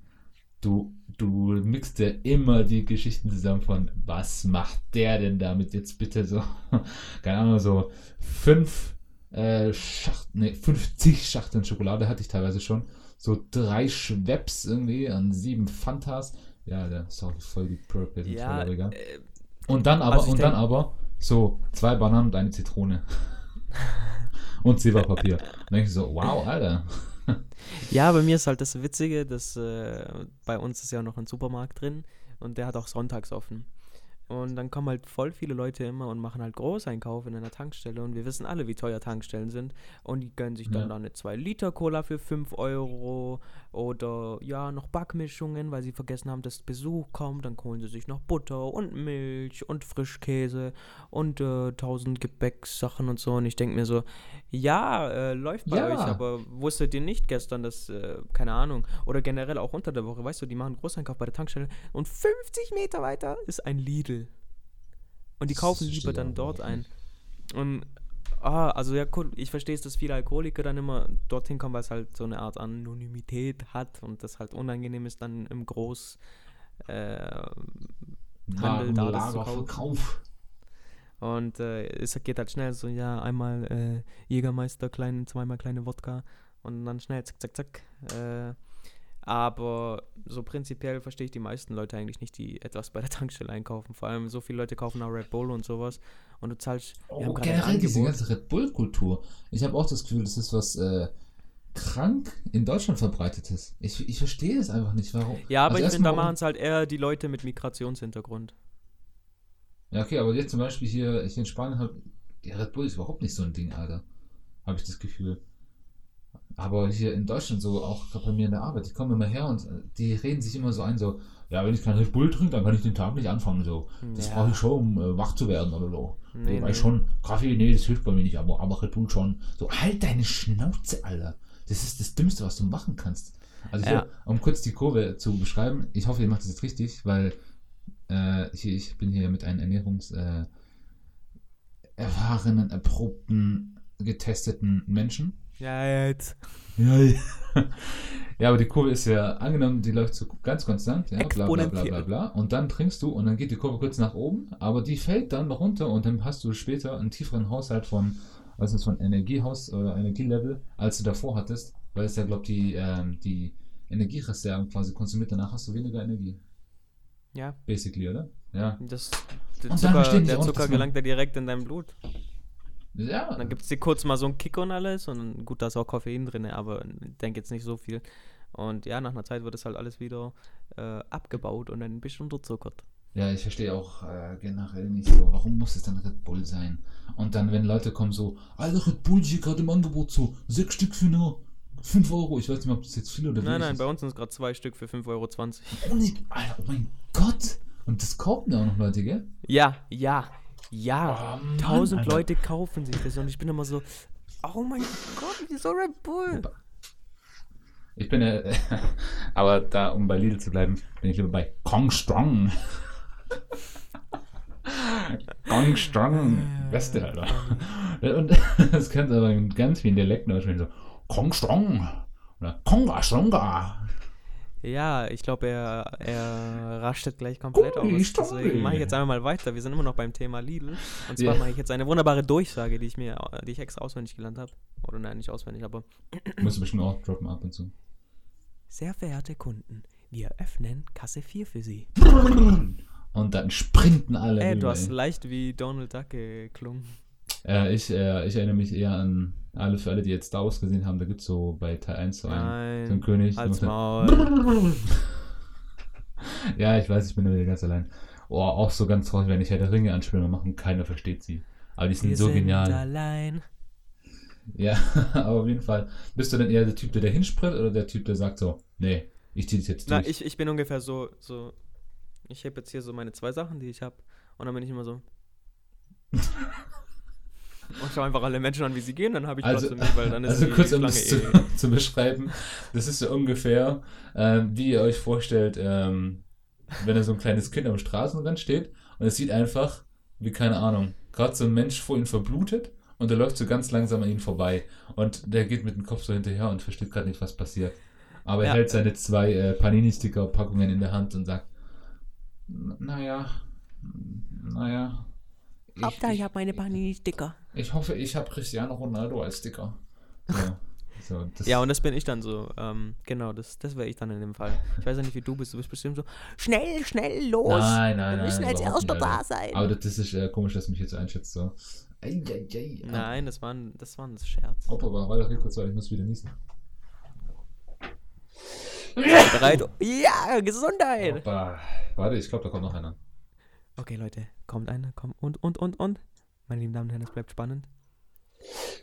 du, du mixt ja immer die Geschichten zusammen von, was macht der denn damit jetzt bitte so, keine Ahnung, so fünf äh, Schacht, nee, 50 Schachteln Schokolade hatte ich teilweise schon, so drei Schweppes irgendwie an sieben Fantas, ja, der ist auch voll die Purple, Ja, voll äh, Und dann aber, Also und dann denk- aber so zwei Bananen und eine Zitrone. Und Silberpapier. Denke ich so, wow, Alter. ja, bei mir ist halt das Witzige, dass äh, bei uns ist ja noch ein Supermarkt drin und der hat auch sonntags offen. Und dann kommen halt voll viele Leute immer und machen halt Großeinkauf in einer Tankstelle. Und wir wissen alle, wie teuer Tankstellen sind. Und die gönnen sich dann Ja. da eine 2-Liter-Cola für 5 Euro. Oder ja, noch Backmischungen, weil sie vergessen haben, dass Besuch kommt. Dann holen sie sich noch Butter und Milch und Frischkäse und äh, 1000 Gebäckssachen und so. Und ich denke mir so, ja, äh, läuft bei Ja. euch, aber wusstet ihr nicht gestern, dass, äh, keine Ahnung, oder generell auch unter der Woche, weißt du, die machen Großeinkauf bei der Tankstelle und 50 Meter weiter ist ein Lidl. Und die kaufen lieber dann dort ein. Und, ah, also ja, cool, ich verstehe es, dass viele Alkoholiker dann immer dorthin kommen, weil es halt so eine Art Anonymität hat und das halt unangenehm ist, dann im Groß, äh, Handel da das zu kaufen. Und äh, es geht halt schnell so, ja, einmal äh, Jägermeister, klein, zweimal kleine Wodka und dann schnell zack, zack, zack. Äh, aber so prinzipiell verstehe ich die meisten Leute eigentlich nicht, die etwas bei der Tankstelle einkaufen. Vor allem so viele Leute kaufen auch Red Bull und sowas. Und du zahlst. Oh, generell diese ganze Red Bull-Kultur. Ich habe auch das Gefühl, das ist was äh, krank in Deutschland verbreitetes. Ich, ich verstehe das einfach nicht. Warum? Ja, aber Also ich finde, da machen es halt eher die Leute mit Migrationshintergrund. Ja, okay, aber jetzt zum Beispiel hier, hier in Spanien, hab, der Red Bull ist überhaupt nicht so ein Ding, Alter. Habe ich das Gefühl. Aber hier in Deutschland so, auch gerade bei mir in der Arbeit, die kommen immer her und äh, die reden sich immer so ein, so, ja, wenn ich kein Red Bull trinke, dann kann ich den Tag nicht anfangen, so. Das Ja. brauche ich schon, um äh, wach zu werden oder so. Nee, Wobei nee. schon, Kaffee, nee, das hilft bei mir nicht, aber, aber Red Bull schon. So, halt deine Schnauze, Alter. Das ist das Dümmste, was du machen kannst. Also hier, Ja. um kurz die Kurve zu beschreiben, ich hoffe, ihr macht das jetzt richtig, weil äh, hier, ich bin hier mit einem Ernährungs äh, erfahrenen, erprobten, getesteten Menschen. Ja, jetzt. Ja, ja. ja, aber die Kurve ist ja angenommen, die läuft so ganz konstant, ja, bla bla bla bla bla. Und dann trinkst du und dann geht die Kurve kurz nach oben, aber die fällt dann noch runter und dann hast du später einen tieferen Haushalt von, ist von Energiehaus oder Energielevel, als du davor hattest, weil es ja, glaube die, ähm, die Energiereserven quasi konsumiert, danach hast du weniger Energie. Ja, Basically, oder? Ja. das, der Und dann Zucker, der Zucker gelangt ja direkt in dein Blut. Ja. Dann gibt es dir kurz mal so einen Kick und alles und dann- gut, da ist auch Koffein drin, aber ich denke jetzt nicht so viel. Und ja, nach einer Zeit wird es halt alles wieder äh, abgebaut und ein bisschen unterzuckert. Ja, ich verstehe auch äh, generell nicht so, warum muss es dann Red Bull sein? Und dann, wenn Leute kommen so, Alter, Red Bull hier gerade im Angebot so, sechs Stück für nur 5 Euro. Ich weiß nicht mehr, ob das jetzt viel oder Nein, wenig nein, ist. bei uns sind es gerade zwei Stück für 5,20 Euro. Ohne, Alter, oh mein Gott. Und das kaufen ja auch noch Leute, gell? Ja, ja, ja. Oh, Mann, Tausend Alter. Leute kaufen sich das und ich bin immer so, oh mein Gott, wieso Red Bull? Ich bin ja, aber da, um bei Lidl zu bleiben, bin ich lieber bei Kong Strong. Kong Strong, Beste, Alter. Und das könnte aber in ganz vielen Dialekten aussprechen, so Kong Strong oder Konga Stronga. Ja, ich glaube, er, er rastet gleich komplett aus. Ui, Story. Deswegen mache ich jetzt einmal mal weiter. Wir sind immer noch beim Thema Lidl. Und zwar Ja. mache ich jetzt eine wunderbare Durchsage, die ich mir, die ich extra auswendig gelernt habe. Oder nein, nicht auswendig, aber Musst du bestimmt auch droppen ab und zu. sehr verehrte Kunden, wir öffnen Kasse 4 für Sie. Und dann sprinten alle. Ey, rüber, du hast ey. leicht wie Donald Duck geklungen. Äh, ich, äh, ich erinnere mich eher an alle, für alle, die jetzt Star Wars gesehen haben, da gibt es so bei Teil 1 so einen, so einen Nein, König. dann- Maul. Ja, ich weiß, ich bin wieder ganz allein. Oh, auch so ganz traurig, wenn ich der Ringe Anspielungen mache und keiner versteht sie. Aber die sind Wir so sind genial. allein. Ja, aber auf jeden Fall. Bist du denn eher der Typ, der da hinspringt oder der Typ, der sagt so, nee, ich ziehe das jetzt Na, durch? ich, ich bin ungefähr so, so. Ich habe jetzt hier so meine zwei Sachen, die ich habe. Und dann bin ich immer so. und schau einfach alle Menschen an, wie sie gehen, dann habe ich also, Platz für mich, weil dann ist also kurz, um das zu, eh. zu beschreiben, das ist so ungefähr, ähm, wie ihr euch vorstellt, ähm, wenn da so ein kleines Kind am Straßenrand steht und es sieht einfach, wie keine Ahnung, gerade so ein Mensch vor ihm verblutet und der läuft so ganz langsam an ihm vorbei und der geht mit dem Kopf so hinterher und versteht gerade nicht, was passiert. Aber er Ja. hält seine zwei äh, Panini-Sticker-Packungen in der Hand und sagt, "N- naja, naja. Ich- Hauptsache, ich ich- habe meine Panini-Sticker. Ich hoffe, ich habe Cristiano Ronaldo als Sticker. So, so, Ja, und das bin ich dann so. Ähm, genau, das, das wäre ich dann in dem Fall. Ich weiß ja nicht, wie du bist. Du bist bestimmt so, schnell, schnell, los. Nein, nein, Wir müssen nein, als Erster nicht, da sein. Aber das, ist äh, komisch, dass du mich jetzt einschätzt. So. Ei, ei, ei, Nein, das war ein, das war ein Scherz. Hopp, aber warte kurz, weil ich muss wieder niesen. Bereit? Ja, Gesundheit. Hoppa. Warte, ich glaube, da kommt noch einer. Okay, Leute, kommt einer, kommt und, und, und, und. Meine lieben Damen und Herren, es bleibt spannend.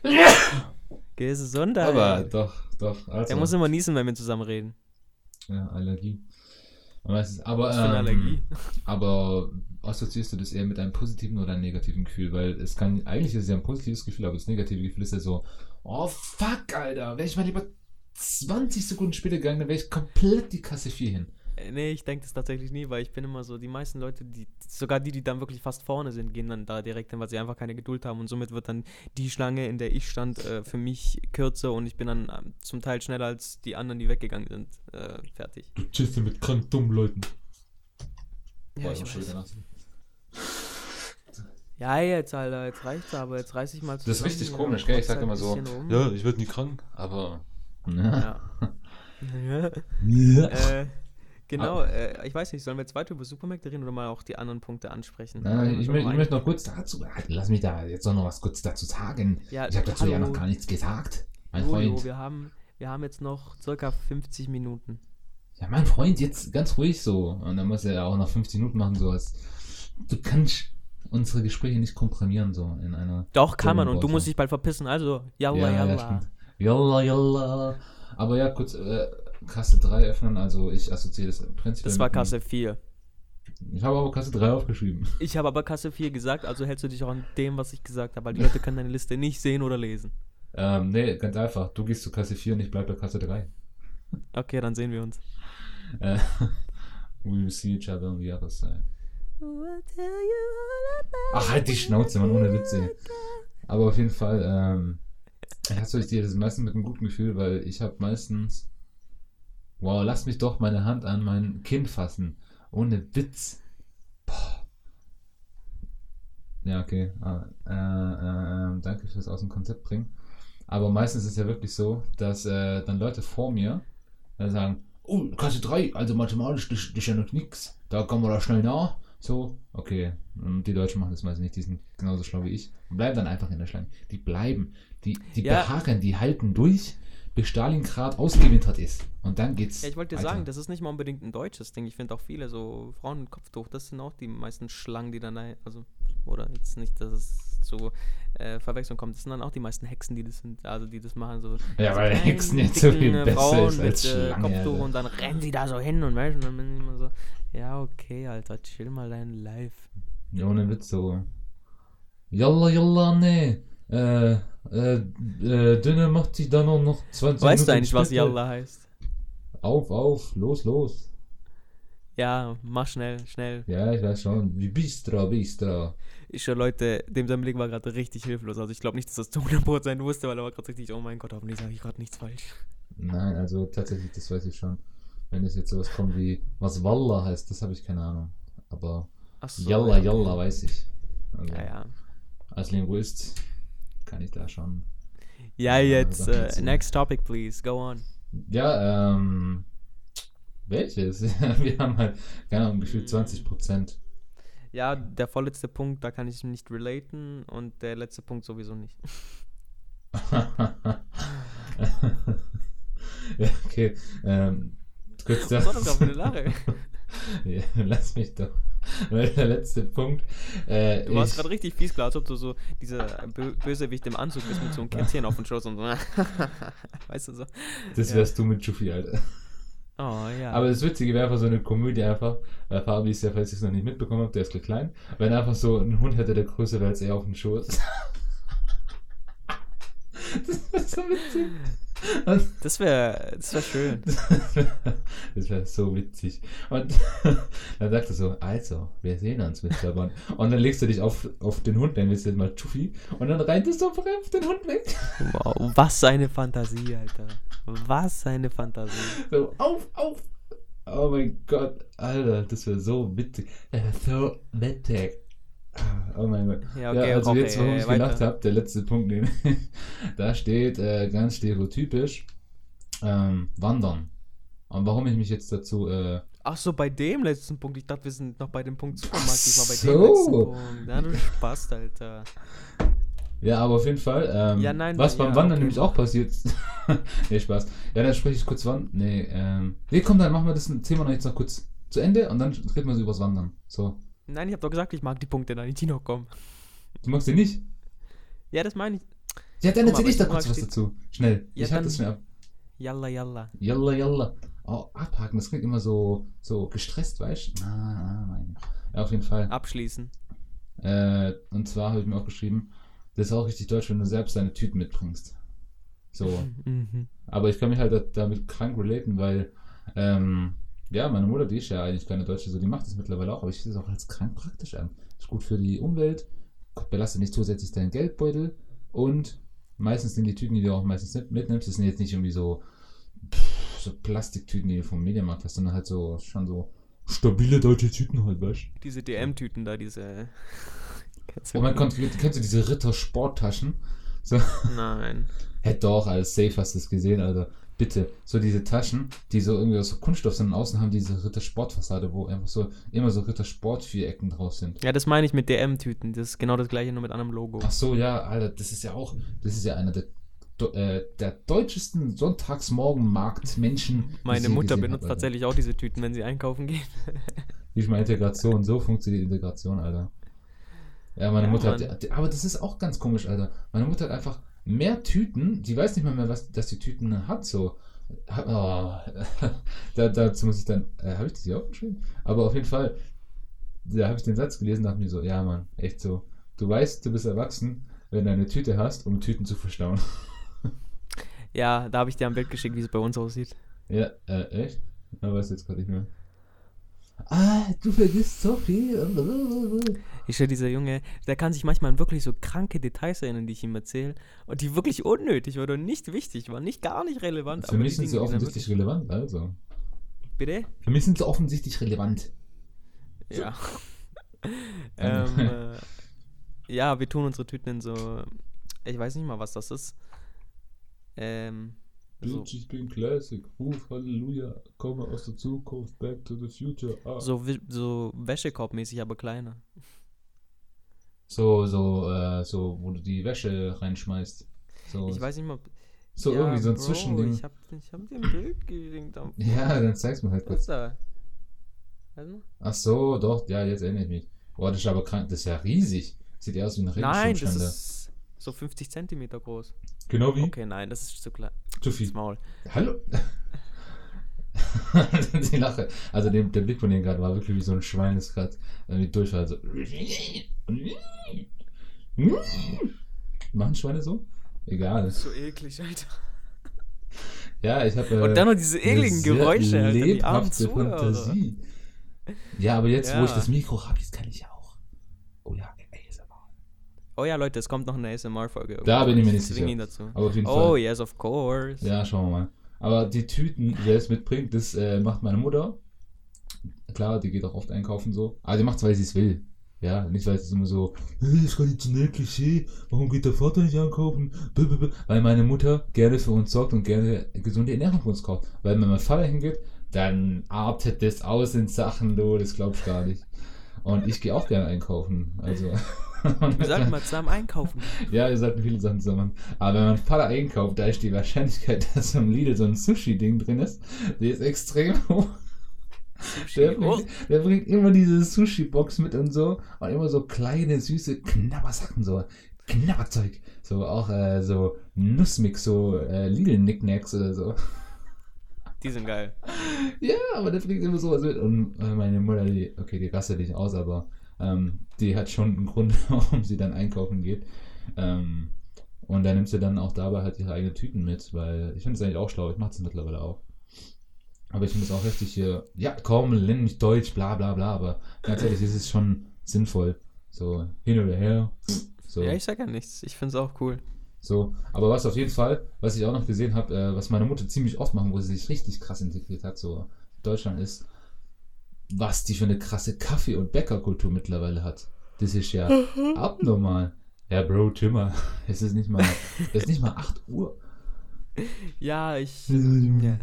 Gesundheit. Aber doch, doch. Also, Er muss immer niesen, wenn wir zusammen reden. ja, Allergie. Aber, ähm, Allergie. Aber assoziierst du das eher mit einem positiven oder einem negativen Gefühl? Weil es kann, eigentlich ist es ja ein positives Gefühl, aber das negative Gefühl ist ja so, oh fuck, Alter, wäre ich mal lieber 20 Sekunden später gegangen, dann wäre ich komplett die Kasse 4 hin. Äh, Nee, ich denke das tatsächlich nie, weil ich bin immer so, die meisten Leute, die, sogar die, die dann wirklich fast vorne sind, gehen dann da direkt hin, weil sie einfach keine Geduld haben und somit wird dann die Schlange, in der ich stand, äh, für mich kürzer und ich bin dann ähm, zum Teil schneller als die anderen, die weggegangen sind, äh, fertig. Du chillst ja mit krank dummen Leuten. Ja, ich weiß. Ja, jetzt, Alter, jetzt reicht's aber, jetzt reiß ich mal Das ist richtig komisch, gell? Ich sag halt immer so, bisschen rum. ja, ich werde nie krank, aber. Ja. Ja. ja. Äh, genau, äh, ich weiß nicht, sollen wir jetzt weiter über Supermärkte reden oder mal auch die anderen Punkte ansprechen? Wollen ich, möchte, noch ich möchte noch kurz dazu. Lass mich da jetzt noch was kurz dazu sagen. Ja, ich habe dazu ja hallo. noch gar nichts gesagt. Mein Julio, Freund. wir haben, wir haben jetzt noch circa 50 Minuten. Ja, mein Freund, jetzt ganz ruhig so. Und dann muss er ja auch noch 15 Minuten machen, so als. Du kannst unsere Gespräche nicht komprimieren, so in einer. Doch, kann man und du musst dich bald verpissen, also, yalla, ja, yalla. ja. Yalla, yalla. Aber ja, kurz, äh, Kasse 3 öffnen, also ich assoziiere das prinzipiell. das war Kasse 4. Ich habe aber Kasse 3 aufgeschrieben. Ich habe aber Kasse 4 gesagt, also hältst du dich auch an dem, was ich gesagt habe, weil die Leute können deine Liste nicht sehen oder lesen. Ähm, nee, ganz einfach. Du gehst zu Kasse 4 und ich bleib bei Kasse 3. Okay, dann sehen wir uns. Äh, we will see each other on the other side. Ach, halt die Schnauze, Mann, ohne Witze. Aber auf jeden Fall, ähm, hast du dir das meistens mit einem guten Gefühl, weil ich habe meistens, wow, lass mich doch meine Hand an mein Kinn fassen. Ohne Witz. Boah. Ja, okay. Ah, Äh, äh, äh, danke fürs aus dem Konzept bringen. Aber meistens ist es ja wirklich so, dass äh, dann Leute vor mir äh, sagen, oh, Klasse 3, also mathematisch, das, das ist ja noch nix. Da kommen wir da schnell nach. So, okay. Und die Deutschen machen das meistens nicht, die sind genauso schlau wie ich. Und bleiben dann einfach in der Schlange. Die bleiben. Die, die Ja. beharren, die halten durch, bis Stalingrad ausgewintert ist. Und dann geht's. Ja, ich wollte dir weiter. sagen, das ist nicht mal unbedingt ein deutsches Ding. Ich finde auch viele so Frauen mit Kopftuch, das sind auch die meisten Schlangen, die dann da, also, oder jetzt nicht, dass es zu äh, Verwechslung kommt, das sind dann auch die meisten Hexen, die das sind, also die das machen, so. Ja, diese weil Hexen jetzt so viel besser Frauen ist als mit, äh, Schlange, Kopftuch Alter. und dann rennen sie da so hin und weißt du, und dann bin ich immer so, ja, okay, Alter, chill mal dein Life. Ja, ohne Witz so. Yalla, yalla, nee. Äh, äh, äh, Dünne macht sich dann auch noch 20 Weißt du Minuten eigentlich, was später. Yalla heißt? Auf, auf, los, los. Ja, mach schnell, schnell. Ja, ich weiß schon. Wie bistra, bistra. Ich schon Leute, dem sein Blick war gerade richtig hilflos. Also ich glaube nicht, dass das zu 100% wusste, weil er war gerade richtig, oh mein Gott, hoffentlich sage ich gerade nichts falsch. Nein, also tatsächlich, das weiß ich schon. Wenn es jetzt sowas kommt wie, was Walla heißt, das habe ich keine Ahnung. Aber Achso. Yalla, Yalla weiß ich. Also, Ja, ja. Als Linguist kann ich da schon. Ja, jetzt, äh, dazu. next topic, please. Go on. Ja, ähm. Welches? Wir haben halt, keine Ahnung, gefühlt 20 Prozent. Ja, der vorletzte Punkt, da kann ich nicht relaten und der letzte Punkt sowieso nicht. ja, okay. Ähm, kurz das gerade für eine Lache? ja, lass mich doch. Der letzte Punkt. Äh, Du warst gerade richtig fies, klar, als ob du so dieser Bö Bösewicht im Anzug bist mit so einem Kätzchen auf dem Schoß und so. weißt du so? Das ja. wärst du mit Juffy, Alter. Oh ja. Aber das Witzige wäre einfach so eine Komödie einfach, weil Fabi ist ja, falls ich es noch nicht mitbekommen habe, der ist klein, wenn er einfach so ein Hund hätte, der größer wäre als er auf dem Schoß. das wäre so witzig. Das wäre das wär schön. das wäre so witzig. Und dann sagt er so, also, wir sehen uns, Mr. Bond. Und dann legst du dich auf, auf den Hund, dann bist du mal Tschuffi, und dann reitest du einfach auf den Hund weg. Wow, was eine Fantasie, Alter. Was eine Fantasie. So, auf, auf. Oh mein Gott, Alter, das wäre so witzig. Das so witzig. Oh mein Gott. Ja, okay, ja, also okay, jetzt, warum ich weiter. gelacht habe, der letzte Punkt, den da steht äh, ganz stereotypisch ähm, Wandern. Und warum ich mich jetzt dazu äh, Ach so, bei dem letzten Punkt. Ich dachte, wir sind noch bei dem Punkt Supermarkt. Ich war bei so. dem letzten Punkt. Ja, du Spaß, Alter. Ja, aber auf jeden Fall. Ähm, Ja, nein, was beim ja, Wandern okay. nämlich auch passiert. nee, Spaß. Ja, dann spreche ich kurz Wandern. Nee, ähm. Nee, komm, dann machen wir das Thema noch jetzt noch kurz zu Ende und dann reden wir so übers Wandern. So. Nein, ich habe doch gesagt, ich mag die Punkte, die noch kommen. Du magst die nicht? Ja, das meine ich. Ja, dann erzähl ich da kurz was dazu. Schnell. Ja, ich halte das schnell ab. Yalla, yalla. Jalla, jalla. Oh, abhaken, das klingt immer so, so gestresst, weißt du? Ah, ah, mein. Ja, auf jeden Fall. Abschließen. Äh, und zwar habe ich mir auch geschrieben, das ist auch richtig deutsch, wenn du selbst deine Tüten mitbringst. So. Mhm. Aber ich kann mich halt da- damit krank relaten, weil, ähm, ja, meine Mutter, die ist ja eigentlich keine Deutsche, so die macht das mittlerweile auch, aber ich sehe es auch als krank praktisch an. Ist gut für die Umwelt, belastet nicht zusätzlich deinen Geldbeutel und meistens sind die Tüten, die du auch meistens mit- mitnimmst, das sind jetzt nicht irgendwie so, pff, so Plastiktüten, die du vom Mediamarkt hast, sondern halt so, schon so stabile deutsche Tüten halt, weißt du? Diese DM-Tüten da, diese. Oh mein? Gott, kennst du diese Ritter-Sporttaschen? So, Nein. Hä, doch, als Safe hast du es gesehen, Alter. Bitte, so diese Taschen, die so irgendwie aus so Kunststoff sind und außen haben diese Ritter-Sportfassade, wo einfach so immer so Ritter-Sport-Vierecken drauf sind. Ja, das meine ich mit DM-Tüten. Das ist genau das gleiche, nur mit anderem Logo. Ach so, ja, Alter, das ist ja auch, das ist ja einer der, äh, der deutschesten Sonntagsmorgenmarkt-Menschen. Meine Mutter benutzt Alter. tatsächlich auch diese Tüten, wenn sie einkaufen geht. Wie ich meine Integration, so funktioniert Integration, Alter. Ja, meine Ja, Mutter Mann. hat, aber das ist auch ganz komisch, Alter. Meine Mutter hat einfach mehr Tüten, die weiß nicht mal mehr, was, dass die Tüten hat, so. Oh, da, dazu muss ich dann, äh, habe ich das hier aufgeschrieben? Aber auf jeden Fall, da habe ich den Satz gelesen und dachte mir so, ja, Mann, echt so. Du weißt, du bist erwachsen, wenn du eine Tüte hast, um Tüten zu verstauen. Ja, da habe ich dir ein Bild geschickt, wie es bei uns aussieht. ja, äh, echt? Aber weiß jetzt gerade nicht mehr. Ah, du vergisst so viel. Ich stelle dieser Junge, der kann sich manchmal an wirklich so kranke Details erinnern, die ich ihm erzähle. Und die wirklich unnötig waren und nicht wichtig waren, nicht gar nicht relevant. Für mich sind sie offensichtlich relevant, also. Bitte? Für mich sind sie offensichtlich relevant. Ja. ähm, äh, ja, wir tun unsere Tüten in so. Ich weiß nicht mal, was das ist. Ähm. So, Bitch, ich bin Classic. Ruf Halleluja. Komme aus der Zukunft. Back to the future. Ah. so, so Wäschekorbmäßig, aber kleiner. So, so, äh, so, wo du die Wäsche reinschmeißt. So, Ich weiß nicht mal. so Ja, irgendwie so ein Bro, Zwischending. Ich hab, ich hab dir ein Bild geschickt. am- Ja, dann zeig's mir halt kurz. ist da? Ach so, doch, ja, jetzt erinnere ich mich. Boah, das ist aber krank. Das ist ja riesig. Sieht ja aus wie ein Nein, das Regenschirmständer. ist so 50 Zentimeter groß. Genau wie? Okay, nein, das ist zu klein. Zu Das viel. Maul. Hallo? die Lache. Also der, der Blick von denen gerade war wirklich wie so ein Schwein, das gerade irgendwie durchfall. So. Machen Schweine so? Egal. So eklig, Alter. Ja, ich habe. Und dann noch diese ekligen Geräusche, Alter, die armen lebhafte. Fantasie. Ja, aber jetzt, wo ich Ja. das Mikro habe, jetzt kann ich ja auch. Oh ja. Oh ja, Leute, es kommt noch eine ASMR-Folge. Da bin ich mir nicht sicher. ihn dazu. Aber auf jeden Oh, Fall. yes, of course. Ja, schauen wir mal. Aber die Tüten, die er es mitbringt, das äh, macht meine Mutter. Klar, die geht auch oft einkaufen so. Aber die macht es, weil sie es will. Ja, nicht, weil es immer so, "Hey, das ist traditionell Klischee, warum geht der Vater nicht einkaufen? Blablabla. Weil meine Mutter gerne für uns sorgt und gerne gesunde Ernährung für uns kauft. Weil wenn mein Vater hingeht, dann artet das aus in Sachen, du, das glaubst du gar nicht. Und ich gehe auch gerne einkaufen. Also. Wir sollten mal zusammen einkaufen. Ja, wir sollten viele Sachen zusammen. Aber wenn mein Vater einkauft, da ist die Wahrscheinlichkeit, dass im Lidl so ein Sushi-Ding drin ist, die ist extrem hoch. Der Sushi. Oh, bringt, der bringt immer diese Sushi-Box mit und so. Und immer so kleine, süße Knabbersachen, so Knabberzeug. So auch äh, so Nussmix, so äh, Lidl-Nicknacks oder so. die sind geil. Ja, aber der bringt immer sowas mit. Und äh, meine Mutter, die, okay, die rastet nicht aus, aber ähm, die hat schon einen Grund, warum sie dann einkaufen geht. Ähm, und da nimmt sie dann auch dabei halt ihre eigenen Tüten mit, weil ich finde es eigentlich auch schlau, ich mache es mittlerweile auch. Aber ich finde es auch richtig hier, ja komm, lern mich Deutsch, bla bla bla, aber ganz ehrlich, es ist schon sinnvoll. So, hin oder her. So. Ja, ich sag ja nichts. Ich find's auch cool. So, aber was auf jeden Fall, was ich auch noch gesehen habe, äh, was meine Mutter ziemlich oft machen, wo sie sich richtig krass integriert hat, so Deutschland ist, was die für eine krasse Kaffee- und Bäckerkultur mittlerweile hat. Das ist ja abnormal. Ja, Bro, Timmer, es ist nicht mal, es ist nicht mal 8 Uhr. Ja, ich. Ja.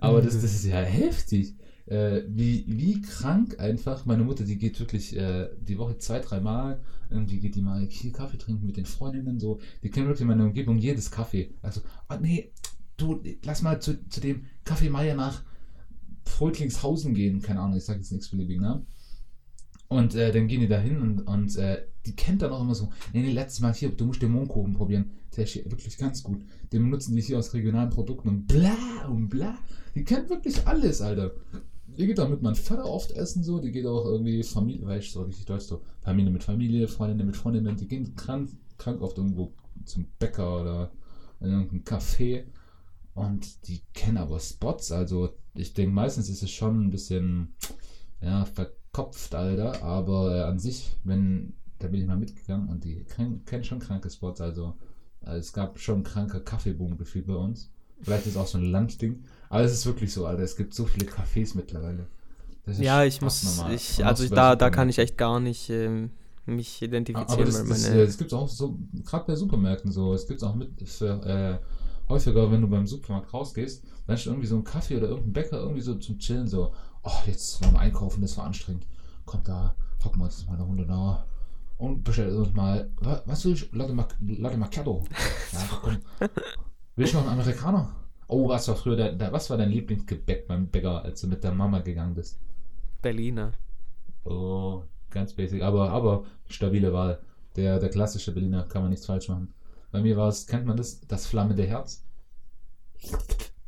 Aber das, das ist ja heftig. Äh, wie, wie krank einfach. Meine Mutter, die geht wirklich äh, die Woche zwei, drei Mal. Irgendwie geht die mal hier Kaffee trinken mit den Freundinnen. so. Die kennen wirklich in meiner Umgebung jedes Kaffee. Also, oh nee, du, lass mal zu, zu dem Kaffeemeier nach Frötlingshausen gehen. Keine Ahnung, ich sage jetzt nichts beliebigen Namen. Und äh, dann gehen die da hin und, und äh, die kennt dann auch immer so, nee, nee, letztes Mal hier, du musst den Mohnkuchen probieren. Der ist hier wirklich ganz gut. Den benutzen die hier aus regionalen Produkten und bla und bla. Die kennt wirklich alles, Alter. Die geht auch mit meinem Vater oft essen, so. Die geht auch irgendwie Familie, weißt du, so richtig deutsch so. Familie mit Familie, Freundinnen mit Freundinnen. Die gehen krank, krank oft irgendwo zum Bäcker oder in irgendein Café. Und die kennen aber Spots. Also, ich denke, meistens ist es schon ein bisschen, ja, verkopft, Alter. Aber äh, an sich, wenn, da bin ich mal mitgegangen und die kennen, schon kranke Spots. Also, äh, es gab schon kranke Kaffeeboom gefühlt bei uns. Vielleicht ist es auch so ein Landding. Aber es ist wirklich so, Alter. Es gibt so viele Cafés mittlerweile. Das Ja, ich muss, ich, Und also da, da kann ich echt gar nicht ähm, mich Aber identifizieren, das, weil das, meine, äh, das gibt es auch so, gerade bei Supermärkten so. Es gibt es auch mit für, äh, häufiger, wenn du beim Supermarkt rausgehst, dann ist irgendwie so ein Kaffee oder irgendein Bäcker irgendwie so zum Chillen so, oh, jetzt wir einkaufen, das war anstrengend. Kommt da, hocken wir uns mal eine Runde da und bestellt uns mal, wa- was will ich? Latte, Mac Latte Macchiato. Ja, komm. Willst du noch einen Amerikaner? Oh, was war früher, der, was war dein Lieblingsgebäck beim Bäcker, als du mit der Mama gegangen bist? Berliner. Oh, ganz basic, aber, aber stabile Wahl. Der, der klassische Berliner kann man nichts falsch machen. Bei mir war es, kennt man das? Das flammende Herz.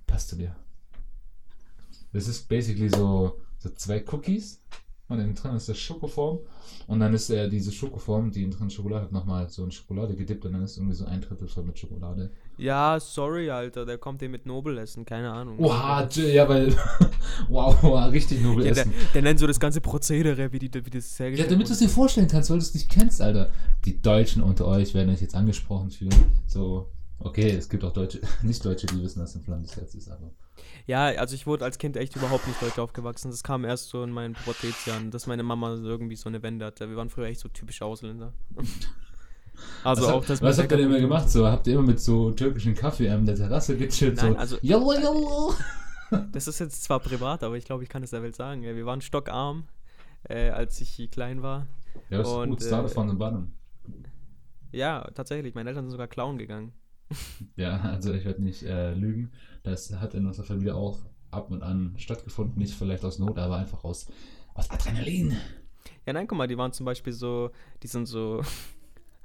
Passt zu dir. Das ist basically so, so zwei Cookies und innen drin ist das Schokoform und dann ist äh, diese Schokoform, die innen drin Schokolade hat, nochmal so in Schokolade gedippt und dann ist irgendwie so ein Drittel voll mit Schokolade. Ja, sorry, Alter, der kommt hier mit Nobel essen, keine Ahnung. Oha, ja, weil, wow, wow, richtig nobel Ja, der, essen. der nennt so das ganze Prozedere, wie, die, wie das Ja, hergestellt damit du es dir vorstellen kannst, weil du es nicht kennst, Alter. Die Deutschen unter euch werden euch jetzt angesprochen fühlen. So, okay, es gibt auch Deutsche, Nicht-Deutsche, die wissen, dass ein flammendes Herz ist, aber. Ja, also ich wurde als Kind echt überhaupt nicht deutsch aufgewachsen. Das kam erst so in meinen Pubertätsjahren, dass meine Mama irgendwie so eine Wende hatte. Wir waren früher echt so typische Ausländer. Also was auch habt- das Was habt ihr denn immer gemacht? So, habt ihr immer mit so türkischen Kaffee an der Terrasse gechillt? Nein, so, also- Jalla, jalla. Das ist jetzt zwar privat, aber ich glaube, ich kann es der Welt sagen. Wir waren stockarm, äh, als ich klein war. Ja, das ist Und, gut, start äh, von den Bottom. Ja, tatsächlich. Meine Eltern sind sogar klauen gegangen. Ja, also ich werde nicht äh, lügen. Das hat in unserer Familie auch ab und an stattgefunden. Nicht vielleicht aus Not, aber einfach aus, aus Adrenalin. Ja, nein, guck mal, die waren zum Beispiel so, die sind so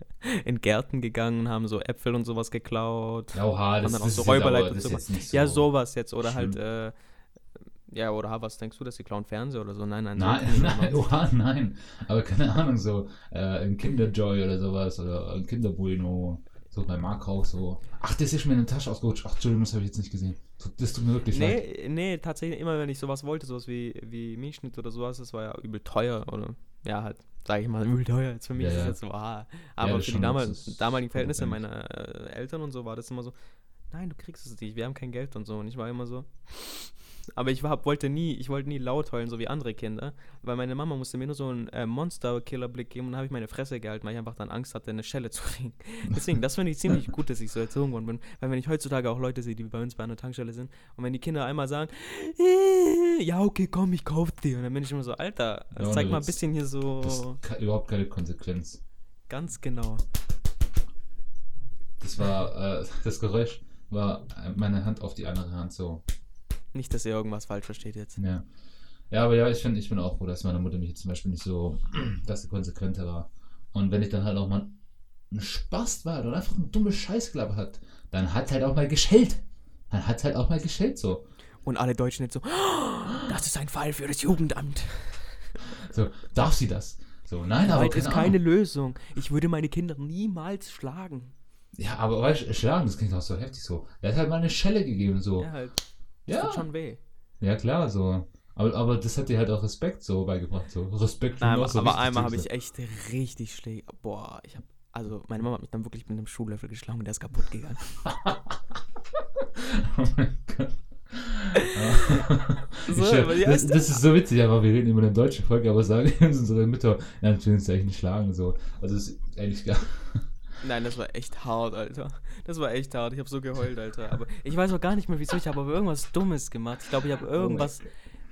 in Gärten gegangen, haben so Äpfel und sowas geklaut. Ja, oha, Haben das, dann auch so und nicht so Ja, sowas jetzt. Oder schlimm. halt, äh, ja, oder was denkst du, dass die klauen Fernseher oder so? Nein, nein, Nein, so- nein, oha, nein. Aber keine Ahnung, so äh, ein Kinderjoy oder sowas oder ein Kinderbueno. So bei Mark auch so. Ach, das ist mir in der Tasche ausgerutscht. Ach, Entschuldigung, das habe ich jetzt nicht gesehen. Das tut mir wirklich leid. Nee, nee, tatsächlich immer, wenn ich sowas wollte, sowas wie, wie Milchschnitt oder sowas, das war ja übel teuer, oder? Ja, halt, sage ich mal, übel teuer. Jetzt für mich Ja, ist ja. es jetzt so, ah. Aber ist für die damal damaligen Verhältnisse meiner äh, Eltern und so war das immer so, nein, du kriegst es nicht, wir haben kein Geld und so. Und ich war immer so. Aber ich war, wollte nie, ich wollte nie laut heulen, so wie andere Kinder, weil meine Mama musste mir nur so einen äh, Monster-Killer-Blick geben und dann habe ich meine Fresse gehalten, weil ich einfach dann Angst hatte, eine Schelle zu kriegen. Deswegen, das finde ich ziemlich gut, dass ich so erzogen worden bin, weil wenn ich heutzutage auch Leute sehe, die bei uns bei einer Tankstelle sind und wenn die Kinder einmal sagen, äh, ja, okay, komm, ich kauf dir, und dann bin ich immer so, Alter, Ja, zeig mal ein bisschen hier so, Das ist überhaupt keine Konsequenz. ganz genau. Das war, äh, das Geräusch war äh, meine Hand auf die andere Hand so. Nicht, dass ihr irgendwas falsch versteht jetzt. Ja. Ja, aber ja, ich finde ich bin auch froh, dass meine Mutter mich jetzt zum Beispiel nicht so, dass sie konsequenter war. Und wenn ich dann halt auch mal ein Spaß war oder einfach ein dummes Scheißklappe hat, dann hat halt auch mal geschellt. Dann hat halt auch mal geschellt so. Und alle Deutschen jetzt so, "Oh, das ist ein Fall für das Jugendamt. So, darf sie das? So, nein, aber Gewalt ist keine keine Ahnung. Lösung. Ich würde meine Kinder niemals schlagen. Ja, aber weißt schlagen, das klingt auch so heftig so. Er hat halt mal eine Schelle gegeben so. Ja, halt. Das Ja, tut schon weh. ja klar, so. Aber, aber das hat dir halt auch Respekt so beigebracht. So, Respekt Nein, auch so aber einmal habe ich sein. echt richtig Schläge. Boah, ich habe. Also, meine Mama hat mich dann wirklich mit einem Schuhlöffel geschlagen und der ist kaputt gegangen. Oh mein Gott. So, aber die das, das ist so witzig, aber wir reden über eine deutsche Folge, aber sagen uns unsere Mütter, ja, eigentlich nicht schlagen. So. Also es ist eigentlich gar. Nein, das war echt hart, Alter. Das war echt hart. Ich habe so geheult, Alter. Aber ich weiß auch gar nicht mehr, wieso. Ich habe aber irgendwas Dummes gemacht. Ich glaube, ich habe irgendwas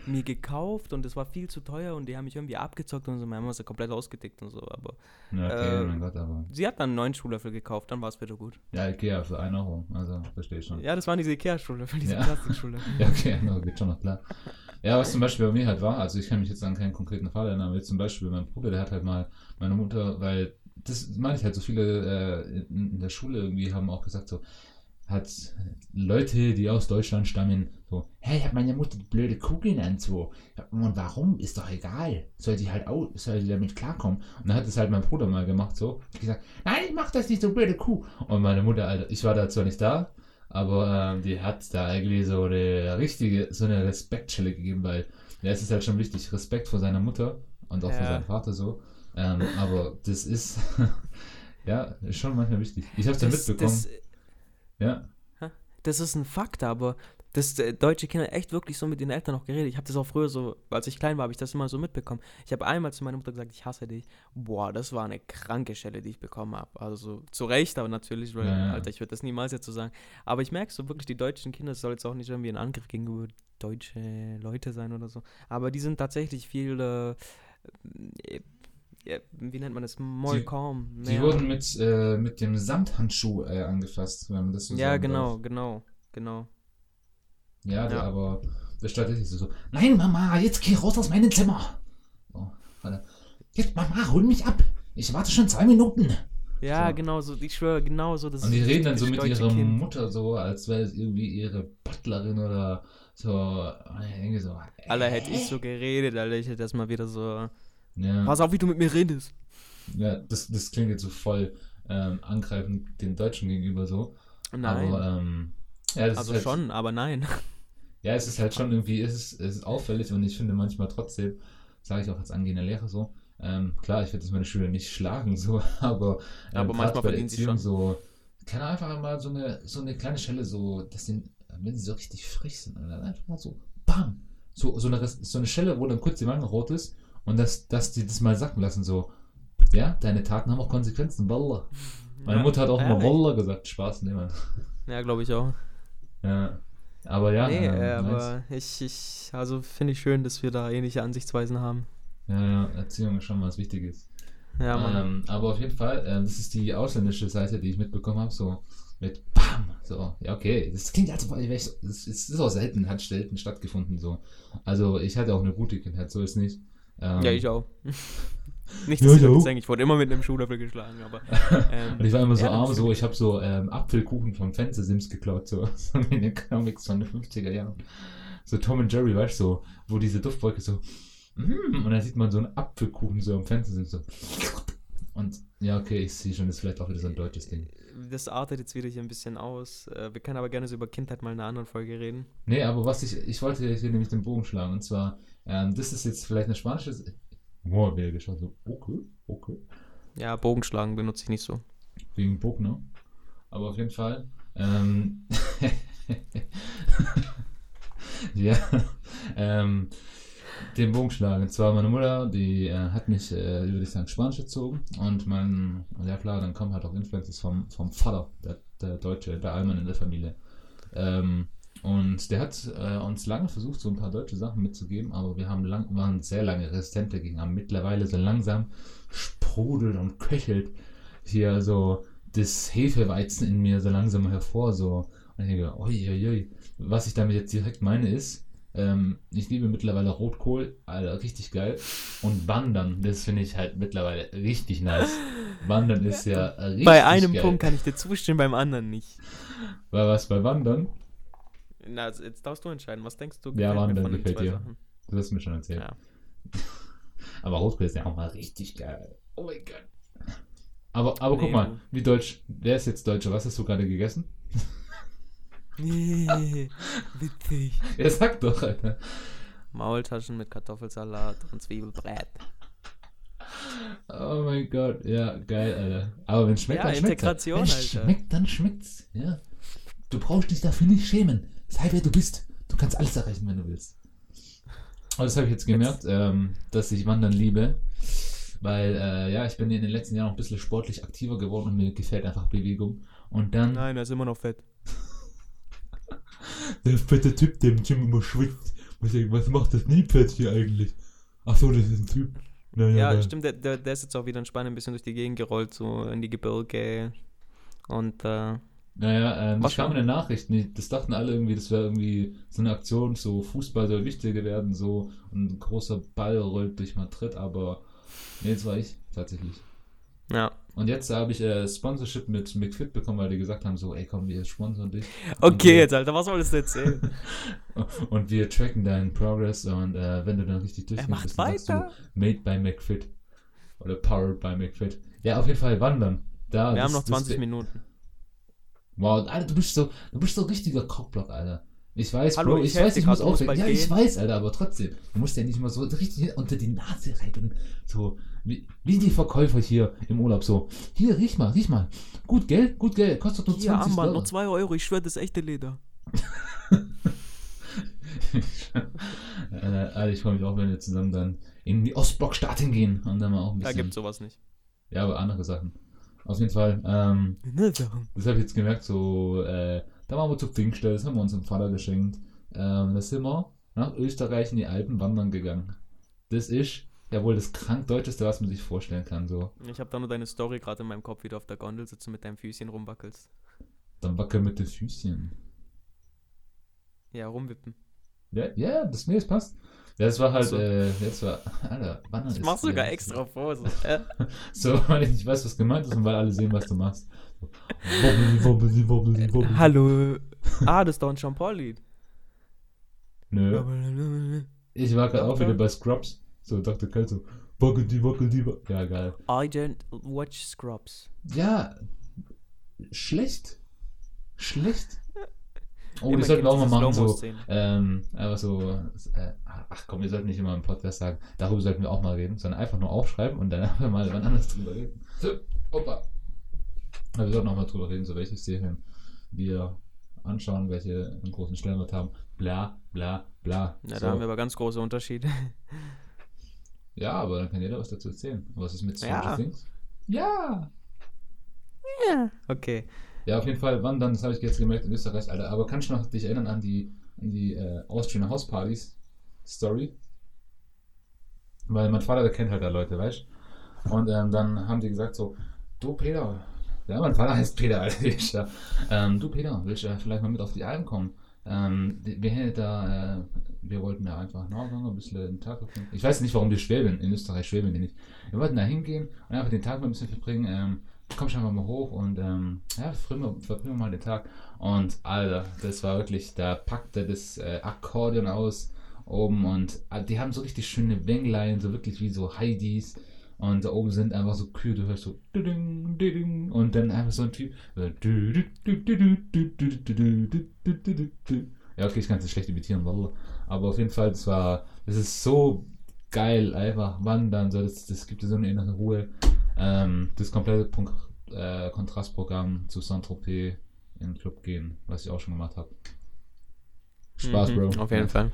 mir gekauft und es war viel zu teuer und die haben mich irgendwie abgezockt und so. Meine Mama ist ja komplett ausgetickt und so. Aber Ja, okay, Äh, mein Gott, aber. sie hat dann einen neuen Schuhlöffel gekauft, dann war es wieder gut. Ja, Ikea für 1 Euro. Also, verstehe ich schon. Ja, das waren diese Ikea-Schuhlöffel, diese Ja. Plastikschuhlöffel. Ja, okay, no, geht schon noch klar. Ja, was zum Beispiel bei mir halt war, also ich kann mich jetzt an keinen konkreten Fall erinnern, aber jetzt zum Beispiel mein Bruder, der hat halt mal meine Mutter, weil das meine ich halt, so viele äh, in, der Schule irgendwie haben auch gesagt, so, hat Leute, die aus Deutschland stammen, so, hey, hat meine Mutter die blöde Kuh genannt, so. Und warum? Ist doch egal. Soll die halt auch, soll die damit klarkommen? Und dann hat es halt mein Bruder mal gemacht, so. Hat gesagt, nein, ich mach das nicht, so blöde Kuh. Und meine Mutter, Alter, ich war da zwar nicht da, aber ähm, die hat da eigentlich so eine richtige, so eine Respektschelle gegeben, weil ja, es ist halt schon wichtig, Respekt vor seiner Mutter und auch vor Ja. seinem Vater so. Ähm, aber das ist, ja, ist schon manchmal wichtig. Ich hab's ja Das, mitbekommen. das, ja, das ist ein Fakt, aber dass äh, deutsche Kinder echt wirklich so mit den Eltern noch geredet. Ich habe das auch früher so, als ich klein war, habe ich das immer so mitbekommen. Ich habe einmal zu meiner Mutter gesagt, ich hasse dich. Boah, das war eine kranke Schelle, die ich bekommen habe. Also so, zu Recht, aber natürlich, weil, Ja, ja. Alter, ich würde das niemals jetzt so sagen. Aber ich merke so wirklich, die deutschen Kinder, das soll jetzt auch nicht irgendwie ein Angriff gegenüber deutsche Leute sein oder so. Aber die sind tatsächlich viel, äh, wie nennt man das? Calm. die mehr- wurden mit, äh, mit dem Samthandschuh äh, angefasst, wenn man das so Ja, genau, darf. genau, genau. Ja, der, Ja. aber das stand richtig so, nein Mama, jetzt geh raus aus meinem Zimmer. So, warte. Jetzt Mama, hol mich ab. Ich warte schon zwei Minuten. Ja, So. genau so, ich schwöre, genau so. Das Und die reden dann so mit ihrer Kind. Mutter so, als wäre es irgendwie ihre Butlerin oder so. Und ich denke so, Alter, hätte ich so geredet, Alter, ich hätte das mal wieder so. Ja, Pass auf, wie du mit mir redest. ja das, das klingt jetzt so voll ähm, angreifend den Deutschen gegenüber so. Nein. Aber ähm, ja, das also halt, schon, aber nein. Ja, es ist halt schon irgendwie, es ist, es ist auffällig und ich finde manchmal trotzdem, sage ich auch als angehender Lehrer so, ähm, klar, ich werde jetzt meine Schüler nicht schlagen, so, aber, ähm, Aber manchmal verdienen sie schon. so, kann einfach mal so eine, so eine kleine Schelle, so, dass den, wenn sie so richtig frech sind, dann einfach mal so, bam, so, so, eine, so eine Schelle, wo dann kurz die Wange rot ist und dass, dass die das mal sacken lassen, so, ja, deine Taten haben auch Konsequenzen, Wallah. Meine Ja, Mutter hat auch immer ehrlich. Wallah gesagt, Spaß, ne, Mann. Ja, glaube ich auch. Ja, aber ja, nee, ähm, äh, nice. aber ich, ich, also finde ich schön, dass wir da ähnliche Ansichtsweisen haben. Ja, ja, Erziehung ist schon was Wichtiges. Ja, Mann. ähm, aber auf jeden Fall, ähm, das ist die ausländische Seite, die ich mitbekommen habe, so mit BAM! So, ja, okay. Das klingt also, das ist, ist auch selten, hat selten stattgefunden, so. Also, ich hatte auch eine gute Kindheit, so ist nicht. Ähm, ja, ich auch. Nicht, Ja, dass ich ich auch. jetzt denke, ich wurde immer mit einem Schuhlöffel geschlagen, aber. Ähm, Und ich war immer so ja, arm, so, ich habe so ähm, Apfelkuchen vom Fenstersims geklaut, so, so in den Comics von den 50er Jahren. So Tom und Jerry, weißt du, so, wo diese Duftwolke so, mm, und dann sieht man so einen Apfelkuchen so am Fenstersims, so. Und ja, okay, ich sehe schon, das ist vielleicht auch wieder so ein deutsches Ding. Das artet jetzt wieder hier ein bisschen aus. Äh, Wir können aber gerne so über Kindheit mal in einer anderen Folge reden. Nee, aber was ich, ich wollte hier nämlich den Bogen schlagen, und zwar, ähm, das ist jetzt vielleicht eine spanische, boah, wer geschaut, so, okay, okay. Ja, Bogenschlagen benutze ich nicht so. Wegen Bogner. Aber auf jeden Fall. Ähm, ja. Ähm, den Bogen schlagen. Und zwar meine Mutter, die äh, hat mich, äh, würde ich sagen, Spanisch erzogen. Und mein, ja klar, dann kommen halt auch Influences vom, vom Vater, der, der Deutsche, der Allmann in der Familie. Ähm, und der hat äh, uns lange versucht, so ein paar deutsche Sachen mitzugeben, aber wir haben lang, waren sehr lange resistent dagegen. Aber mittlerweile so langsam sprudelt und köchelt hier so das Hefeweizen in mir so langsam hervor. So. Und ich denke, uiuiui. Was ich damit jetzt direkt meine ist, ähm, ich liebe mittlerweile Rotkohl, Alter, richtig geil. Und Wandern, das finde ich halt mittlerweile richtig nice. Wandern ist ja richtig Bei einem geil. Punkt kann ich dir zustimmen, beim anderen nicht. War was bei Wandern? Na, jetzt darfst du entscheiden. Was denkst du? Ja, gefällt mir Wandern von den gefällt zwei dir. Sachen? Das hast du mir schon erzählt. Ja. Aber Rotkohl ist ja auch mal richtig geil. Oh mein Gott. Aber, aber guck Nee, mal, du- wie deutsch, wer ist jetzt Deutscher? Was hast du gerade gegessen? Nee, witzig. Er sagt doch, Alter. Maultaschen mit Kartoffelsalat und Zwiebelbrät. Oh mein Gott, ja, geil, Alter. Aber wenn es schmeckt, Ja, dann schmeckt Integration, Wenn es Alter. schmeckt, dann schmeckt's. Ja. Du brauchst dich dafür nicht schämen. Sei wer du bist. Du kannst alles erreichen, wenn du willst. Aber das habe ich jetzt gemerkt, ähm, dass ich Wandern liebe. Weil, äh, ja, ich bin in den letzten Jahren auch ein bisschen sportlich aktiver geworden und mir gefällt einfach Bewegung. Und dann Nein, er ist immer noch fett. der fette Typ, der im Gym immer schwitzt. Was macht das Nilpferd hier eigentlich? Ach so, das ist ein Typ. Naja, Ja, geil. stimmt, der, der, der ist jetzt auch wieder in Spanien ein bisschen durch die Gegend gerollt, so in die Gebirge. Und äh, Naja, ähm, Was das kam in den Nachrichten. Die- Das dachten alle irgendwie, das wäre irgendwie so eine Aktion, so Fußball soll wichtiger werden, so und ein großer Ball rollt durch Madrid, aber nee, das war ich tatsächlich. Ja. Und jetzt habe ich äh, Sponsorship mit McFit bekommen, weil die gesagt haben, so, ey komm, wir sponsern dich. Okay, Und, jetzt, Alter, was wolltest du erzählen? äh, Und wir tracken deinen Progress und äh, wenn du dann richtig durchgehst, macht bist, weiter. du Made by McFit. Oder Powered by McFit. Ja, auf jeden Fall wandern. Da, Wir das- haben noch das- 20 Minuten. Wow, Alter, du bist so, du bist so richtiger Cockblock, Alter. Ich weiß, Hallo, Bro, ich ich, weiß, ich muss bald Ja, ich weiß, Alter, aber trotzdem. Du musst ja nicht mal so richtig unter die Nase reiben. So, wie, wie die Verkäufer hier im Urlaub so. Hier, riech mal, riech mal. Gut, gell? Gut, gell? Kostet nur Hier, 20 Armband, Dollar. noch 2 Euro, ich schwöre, das ist echte Leder. äh, Alter, ich freue mich auch, wenn wir zusammen dann in die Ostblockstaaten gehen und dann mal auch ein Da bisschen. gibt's sowas nicht. ja, aber andere Sachen. Auf jeden Fall, ähm, Ne. Das habe ich jetzt gemerkt, so, äh, da waren wir zu Pfingstell, das haben wir unserem Vater geschenkt. Ähm, da sind wir nach Österreich in die Alpen wandern gegangen. Das ist ja wohl das krankdeutscheste, was man sich vorstellen kann. So, Ich habe da nur deine Story gerade in meinem Kopf, wie du auf der Gondel sitzt und mit deinem Füßchen rumwackelst. dann wackel mit den Füßchen. Ja, rumwippen. Ja, ja, das, nee, das passt. Ja, das war halt, So. äh, das war, Alter, wandern Ich mach sogar extra Pose. Äh, So, weil ich nicht weiß, was gemeint ist und weil alle sehen, was du machst. So, wobbly, wobbly, wobbly, wobbly. Hallo. Ah, das ist doch ein Jean-Paul-Lied. Nö. Ich war gerade auch wieder bei Scrubs. So, Dr. Kalt so, wackel die, wackel die, wa- Ja, geil. I don't watch Scrubs. Ja, schlecht. Schlecht. Oh, das sollten wir auch mal machen, so, ähm, einfach so, äh, ach komm, wir sollten nicht immer im Podcast sagen, darüber sollten wir auch mal reden, sondern einfach nur aufschreiben und dann einfach mal wann anders drüber reden. So, Opa. Aber wir sollten auch mal drüber reden, so welche Serien wir anschauen, welche einen großen Stellenwert haben, bla, bla, bla. Ja, so. da haben wir aber ganz große Unterschiede. ja, aber dann kann jeder was dazu erzählen. Was ist mit Stranger Ja. Things? Ja, Okay. Ja, auf jeden Fall wandern, das habe ich jetzt gemerkt in Österreich, Alter. Aber kannst du noch dich erinnern an die, an die äh, Austrian House Partys Story? Weil mein Vater, der kennt halt da Leute, weißt du? Und ähm, dann haben die gesagt so, du Peter, ja, mein Vater heißt Peter, Alter, ähm, du Peter, willst du äh, vielleicht mal mit auf die Alpen kommen? Ähm, wir hätten da, äh, wir wollten da einfach nachgehen, ein bisschen den Tag verbringen. Ich weiß nicht, warum die schwäbeln, in Österreich schwäbeln die nicht. Wir wollten da hingehen und einfach den Tag mal ein bisschen verbringen, ähm, komm schon mal hoch und ähm, ja, verbringen mal den Tag. Und Alter, das war wirklich, da packte das äh, Akkordeon aus oben und äh, die haben so richtig schöne Wänglein, so wirklich wie so Heidis. Und da oben sind einfach so Kühe, du hörst so und dann einfach so ein Typ. Ja, okay, ich kann es nicht schlecht imitieren, aber auf jeden Fall, es war, es ist so geil, einfach wandern, so, das, das gibt dir so eine innere Ruhe. Ähm, das komplette Punkt, äh, Kontrastprogramm zu Saint-Tropez in den Club gehen, was ich auch schon gemacht habe. Spaß, Mhm, Bro. Auf jeden Ja, Fall.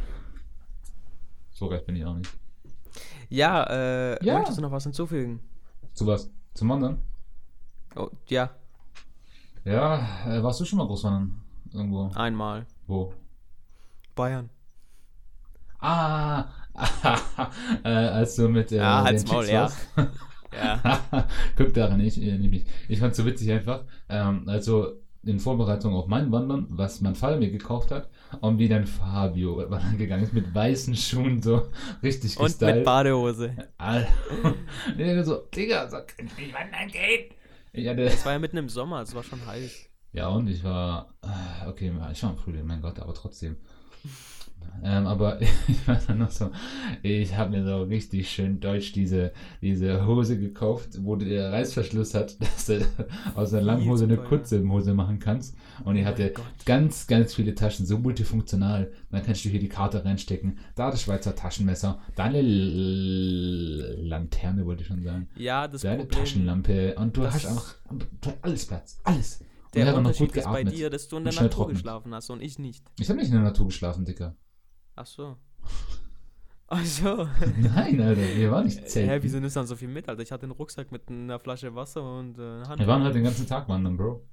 So reich bin ich auch nicht. Ja, äh, Ja. möchtest du noch was hinzufügen? Zu was? Zum Wandern? Oh, ja, Ja, äh, warst du schon mal groß wandern? Irgendwo? einmal. Wo? Bayern. Ah, äh, als du mit äh, Ja, den halt's Maul, ja. Ja. Guck daran, ich äh, mich. Ich fand's so witzig einfach. Ähm, also in Vorbereitung auf mein Wandern, was mein Vater mir gekauft hat, und wie dann Fabio wandern gegangen ist mit weißen Schuhen, so richtig Und mit gestylt. Badehose. Alter. So, Digga, so kann ich nicht wandern gehen. Ich hatte, Es war ja mitten im Sommer, es war schon heiß. ja, und ich war, äh, okay, ich war im Frühling, mein Gott, aber trotzdem. Ähm, aber ich war dann noch so, ich habe mir so richtig schön deutsch diese, diese Hose gekauft, wo der Reißverschluss hat, dass du aus einer langen Viel Hose zu eine kurze Hose machen kannst. Und die Oh hatte Gott. ganz, ganz viele Taschen, so multifunktional. Dann kannst du hier die Karte reinstecken, da das Schweizer Taschenmesser, da eine L Lanterne, wollte ich schon sagen. Ja, das Da eine Problem, Taschenlampe und du hast einfach du hast alles Platz, alles. Und ich der habe noch Unterschied gut ist bei geatmet. dir, dass du in der Natur geschlafen hast und ich nicht. Ich habe nicht in der Natur geschlafen, Dicker. Ach so. Ach so. Nein, Alter, wir waren nicht Hä, zelten. wieso nimmst du dann so viel mit, Alter? Ich hatte einen Rucksack mit einer Flasche Wasser und äh, einer Hand. Wir waren halt den ganzen Tag wandern, Bro.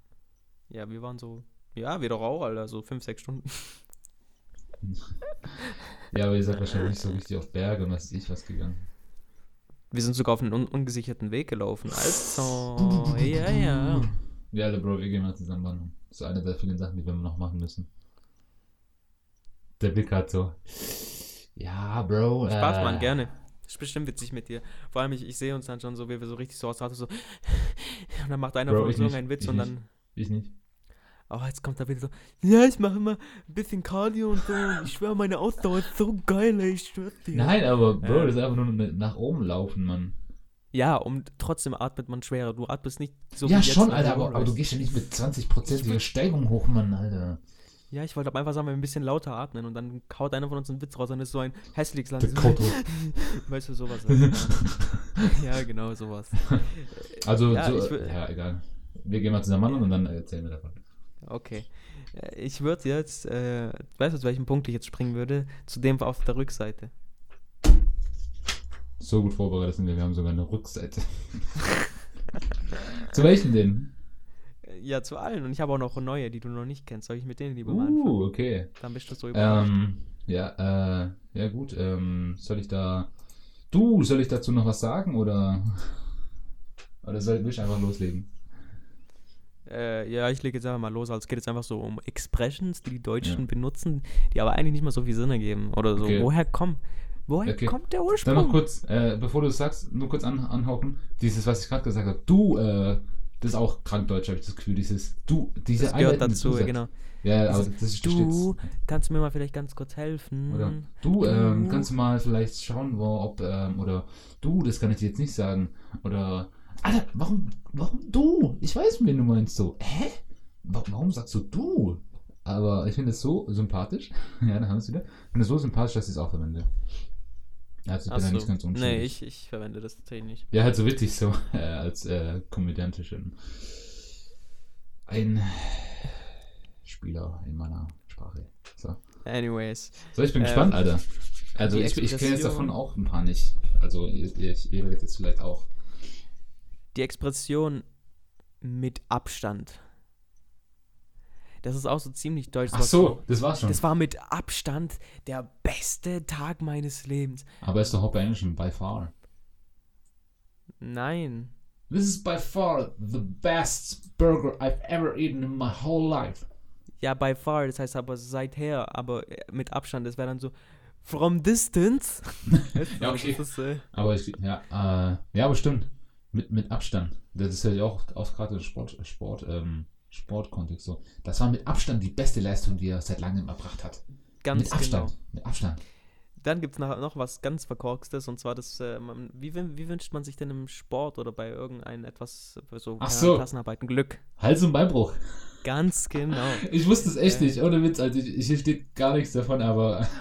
Ja, wir waren so. Ja, wir doch auch, Alter, so 5, 6 Stunden. Ja, aber ihr seid wahrscheinlich nicht so richtig auf Berge und was weiß ich was gegangen. Wir sind sogar auf einen un ungesicherten Weg gelaufen. Also, ja, ja. Ja, Alter, Bro, wir gehen mal zusammen wandern. Das ist eine der vielen Sachen, die wir noch machen müssen. Der Blick hat so. Ja, Bro. Spaß, äh, Mann, gerne. Ist bestimmt witzig mit dir. Vor allem, ich, ich sehe uns dann schon so, wie wir so richtig so aus so. Und dann macht einer Bro, von uns irgendeinen Witz ich und nicht. dann. Ich nicht. Oh, jetzt kommt er wieder so. Ja, ich mache immer ein bisschen Cardio und so. Ich schwöre, meine Ausdauer ist so geil, ey, ich schwör's dir. Nein, aber Bro, Ja. das ist einfach nur eine- nach oben laufen, Mann. Ja, und trotzdem atmet man schwerer. Du atmest nicht so ja, schon, wenn Alter, aber, aber du gehst ja nicht mit 20%iger Steigung hoch, Mann, Alter. Ja, ich wollte aber einfach sagen, wir ein bisschen lauter atmen und dann kaut einer von uns einen Witz raus und ist so ein hässliches Land. Weißt du, sowas. halt. ja, genau, sowas. Also, Ja, so, ja, egal. Wir gehen mal zusammen wandern und dann erzählen wir davon. Okay. Äh, Ich würde jetzt, äh, weißt du, zu welchem Punkt ich jetzt springen würde? Zu dem auf der Rückseite. So gut vorbereitet sind wir, wir haben sogar eine Rückseite. Zu welchen denn? Ja, zu allen. Und ich habe auch noch neue, die du noch nicht kennst. Soll ich mit denen lieber mal anfangen? Uh, okay. Dann bist du so überrascht. Ähm, ja, äh, ja gut, ähm, soll ich da. Du, soll ich dazu noch was sagen oder. Oder soll ich einfach loslegen? Äh, ja, ich lege jetzt einfach mal los. Also es geht jetzt einfach so um Expressions, die die Deutschen Ja. benutzen, die aber eigentlich nicht mal so viel Sinn ergeben. Oder so, Okay. woher kommen? Woher Okay. kommt der Dann Ursprung? noch kurz, äh, bevor du es sagst, nur kurz an, anhauchen. Dieses, was ich gerade gesagt habe. Du, äh, das ist auch krankdeutsch, habe ich das Gefühl. Dieses, du, diese das gehört dazu, Zusatz. genau. Ja, aber Dieses das ist Du, kannst du mir mal vielleicht ganz kurz helfen? Oder du, ähm, kannst du mal vielleicht schauen, wo, ob, ähm, oder du, das kann ich dir jetzt nicht sagen. Oder, Alter, warum, warum du? Ich weiß, wen du meinst so. Hä? Wa- Warum sagst du du? Aber ich finde es so sympathisch. ja, da haben wir es wieder. Ich finde es so sympathisch, dass ich es auch verwende. Also ich Ach bin ja so. nicht ganz unschuldig. Nee, ich, ich verwende das tatsächlich nicht. Ja, halt so witzig so, äh, als äh, komödiantischen ein Spieler in meiner Sprache. So, Anyways. so ich bin Ähm, gespannt, Alter. Also ich, ich kenne jetzt davon auch ein paar nicht. Also ihr, ihr, ihr werdet jetzt vielleicht auch. Die Expression mit Abstand. Das ist auch so ziemlich deutsch. Ach so, das war's schon. Das war mit Abstand der beste Tag meines Lebens. Aber ist doch bei Englisch by far. Nein. This is by far the best burger I've ever eaten in my whole life. Ja, by far, das heißt aber seither, aber äh, mit Abstand, das wäre dann so from distance. Ja, okay. Ist, äh, Aber ich, ja, äh, ja, aber stimmt. Mit, mit Abstand. Das ist ja auch, auch gerade Sport, Sport, ähm, Sportkontext so. Das war mit Abstand die beste Leistung, die er seit langem erbracht hat. ganz mit Abstand. genau. Mit Abstand. Dann gibt es noch, was ganz Verkorkstes und zwar das, äh, man, wie, wie wünscht man sich denn im Sport oder bei irgendeinem etwas, äh, so, Ach so. Klassenarbeiten Glück? Hals- und Beinbruch. Ganz genau. Ich wusste es echt Äh. nicht, ohne Witz. Also ich, hier steht gar nichts davon, aber.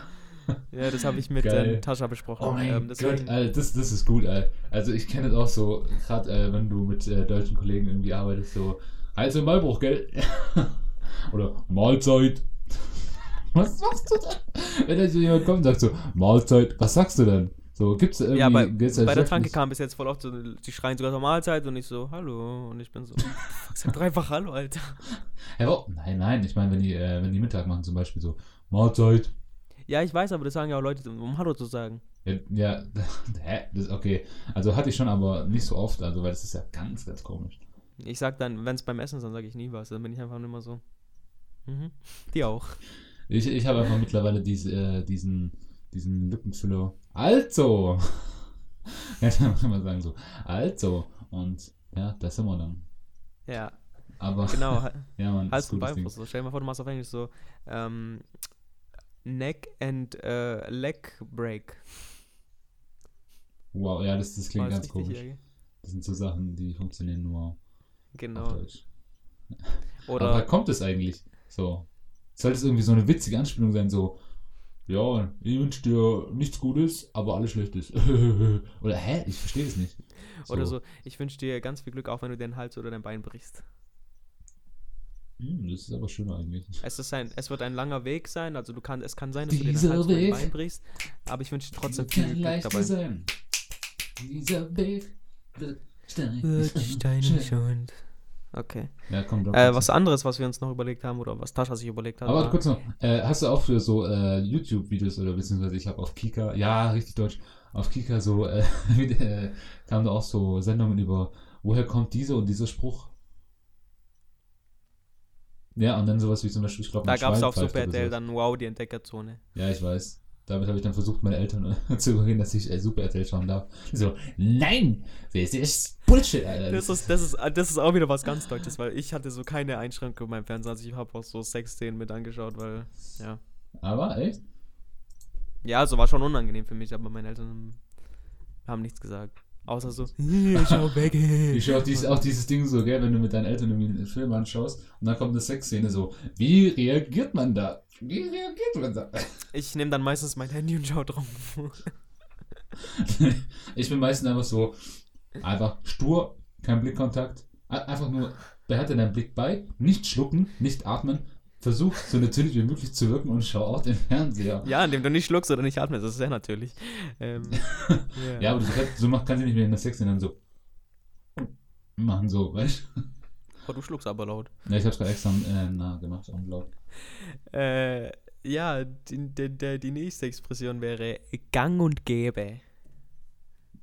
Ja, das habe ich mit ähm, Tascha besprochen. Oh mein ähm, Gott, Alter, das, das ist gut, Alter. Also ich kenne es auch so, gerade äh, wenn du mit äh, deutschen Kollegen irgendwie arbeitest, so Hals- und Beinbruch, gell? Oder Mahlzeit. Was machst du denn? Wenn da jemand kommt und sagt so, Mahlzeit, was sagst du denn? So, gibt's irgendwie... ja, bei, da bei der Tanke kam bis jetzt voll oft so, die schreien sogar zur Mahlzeit und ich so, hallo. Und ich bin so, sag doch einfach hallo, Alter. Ja, oh, nein, nein, ich meine, wenn die, äh, wenn die Mittag machen zum Beispiel so, Mahlzeit. Ja, ich weiß, aber das sagen ja auch Leute, um Hallo zu sagen. Ja, ja hä? Das, okay. Also hatte ich schon, aber nicht so oft, also weil das ist ja ganz, ganz komisch. Ich sag dann, wenn es beim Essen ist, dann sage ich nie was. Dann bin ich einfach nur immer so. Mhm. Die auch. Ich, ich habe einfach mittlerweile diese, äh, diesen, diesen Lückenfüller. Also! Ja, da muss man sagen so. Also! Und ja, da sind wir dann. Ja, Aber genau. Ja, man, Hals und. Beinbruch. So. Stell dir mal vor, du machst auf Englisch so ähm, Neck and äh, Leg Break. Wow, ja, das, das klingt das ganz komisch. Jörgi? Das sind so Sachen, die funktionieren nur Genau. Deutsch. Aber Oder kommt es eigentlich? So. Soll das irgendwie so eine witzige Anspielung sein, so, ja, ich wünsche dir nichts Gutes, aber alles Schlechtes. Oder hä? Ich verstehe das nicht. Oder so, ich wünsche dir ganz viel Glück, auch wenn du den Hals oder dein Bein brichst. Hm, das ist aber schön eigentlich. Es, ist ein, es wird ein langer Weg sein, also du kann, es kann sein, dass du dir Dieser den Hals oder dein Weg Bein brichst, aber ich wünsche dir trotzdem viel Glück dabei. sein. Dieser Weg wird Steinisch und. Okay. Ja, komm, doch. Äh, was anderes, was wir uns noch überlegt haben, oder was Tascha sich überlegt hat. Aber kurz noch, äh, hast du auch für so äh, YouTube-Videos oder beziehungsweise ich habe auf Kika, ja, richtig deutsch, auf Kika so, äh, äh, kamen da auch so Sendungen über, woher kommt dieser und dieser Spruch? Ja, und dann sowas wie zum Beispiel, ich glaube, Da gab es auf Super RTL dann Wow, die Entdeckerzone. Ja, ich weiß. Damit habe ich dann versucht, meine Eltern zu überreden, dass ich äh, Super RTL schauen darf. So, nein, das ist Bullshit, Alter. Das ist, das, ist, das ist auch wieder was ganz Deutsches, weil ich hatte so keine Einschränkung in meinem Fernsehen. Also ich habe auch so Sexszenen mit angeschaut, weil, ja. Aber, echt? Ja, also war schon unangenehm für mich, aber meine Eltern haben nichts gesagt. Außer so, schau weg. Ich schau auch, dies, auch dieses Ding so, gell, wenn du mit deinen Eltern irgendwie einen Film anschaust und dann kommt eine Sexszene so, wie reagiert man da? Wie reagiert man da? Ich nehme dann meistens mein Handy und schau drauf. ich bin meistens einfach so, einfach stur, kein Blickkontakt, einfach nur, behalte deinen Blick bei, nicht schlucken, nicht atmen, versuch so natürlich wie möglich zu wirken und schau auch den Fernseher. Ja, indem du nicht schluckst oder nicht atmest, das ist sehr natürlich. Ähm, yeah. Ja, aber du, so mach, kannst du nicht mehr in der Sex dann so machen, so, weißt du? Oh, du schluckst aber laut. Ja, ich hab's gerade extra äh, nah gemacht, auch laut. Äh, ja, die, die, die nächste Expression wäre Gang und Gäbe.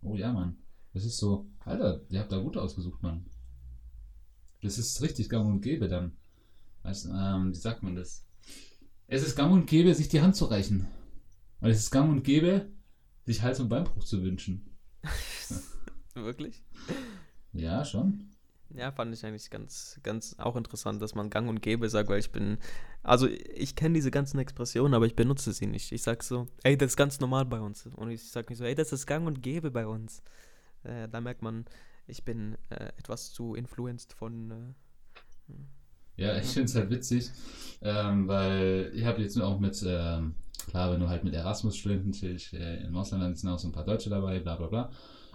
Oh ja, Mann. Das ist so, Alter, ihr habt da gut ausgesucht, Mann. Das ist richtig Gang und Gäbe dann. Also, ähm, wie sagt man das? Es ist gang und gäbe, sich die Hand zu reichen. Weil es ist gang und gäbe, sich Hals- und Beinbruch zu wünschen. Wirklich? Ja, schon. Ja, fand ich eigentlich ganz, ganz auch interessant, dass man gang und gäbe sagt, weil ich bin, also ich kenne diese ganzen Expressionen, aber ich benutze sie nicht. Ich sag so, ey, das ist ganz normal bei uns. Und ich sag nicht so, ey, das ist gang und gäbe bei uns. Äh, da merkt man, ich bin äh, etwas zu influenced von äh, ja, ich finde es halt witzig, ähm, weil ich habe jetzt auch mit, ähm, klar, wenn du halt mit Erasmus-Studenten natürlich äh, im Ausland sind auch so ein paar Deutsche dabei, bla bla bla.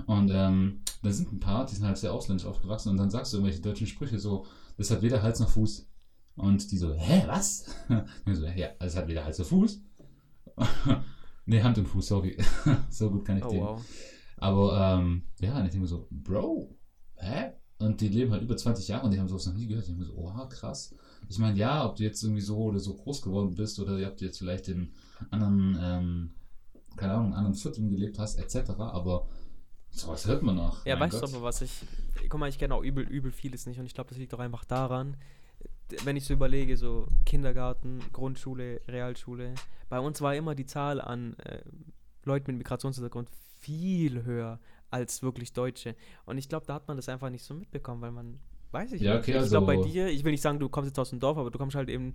Und ähm, da sind ein paar, die sind halt sehr ausländisch aufgewachsen und dann sagst du irgendwelche deutschen Sprüche so, das hat weder Hals noch Fuß. Und die so, hä, was? Und so, ja, es hat weder Hals noch Fuß. ne, Hand und Fuß, sorry. so gut kann ich oh, den. Wow. Aber ähm, ja, und ich denke so, Bro, hä? Und die leben halt über 20 Jahre und die haben sowas noch nie gehört. Ich habe so, oh, krass. Ich meine, ja, ob du jetzt irgendwie so oder so groß geworden bist oder ihr habt jetzt vielleicht in anderen, ähm, keine Ahnung, anderen Vierteln gelebt hast, etc. Aber sowas hört man noch. Ja, weißt Gott. du aber, was ich. Guck mal, ich kenne auch übel, übel vieles nicht und ich glaube, das liegt auch einfach daran, wenn ich so überlege, so Kindergarten, Grundschule, Realschule, bei uns war immer die Zahl an äh, Leuten mit Migrationshintergrund viel höher als wirklich Deutsche. Und ich glaube, da hat man das einfach nicht so mitbekommen, weil man, weiß ich ja, nicht. Okay, ich also glaube, bei dir, ich will nicht sagen, du kommst jetzt aus dem Dorf, aber du kommst halt eben,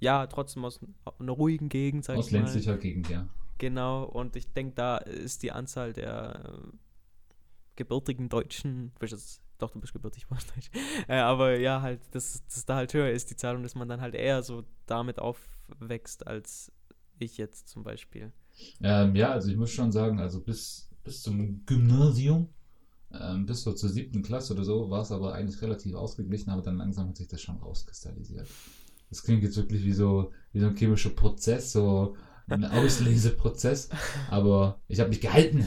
ja, trotzdem aus einer ruhigen Gegend, sag aus ich mal. Aus ländlicher Gegend, ja. Genau, und ich denke, da ist die Anzahl der äh, gebürtigen Deutschen, jetzt, doch, du bist gebürtig, Deutsch, äh, aber ja, halt, dass, dass da halt höher ist die Zahl und dass man dann halt eher so damit aufwächst, als ich jetzt zum Beispiel. Ähm, ja, also ich muss schon sagen, also bis bis zum Gymnasium, ähm, bis so zur siebten Klasse oder so, war es aber eigentlich relativ ausgeglichen, aber dann langsam hat sich das schon rauskristallisiert. Das klingt jetzt wirklich wie so, wie so ein chemischer Prozess, so ein Ausleseprozess, aber ich habe mich gehalten.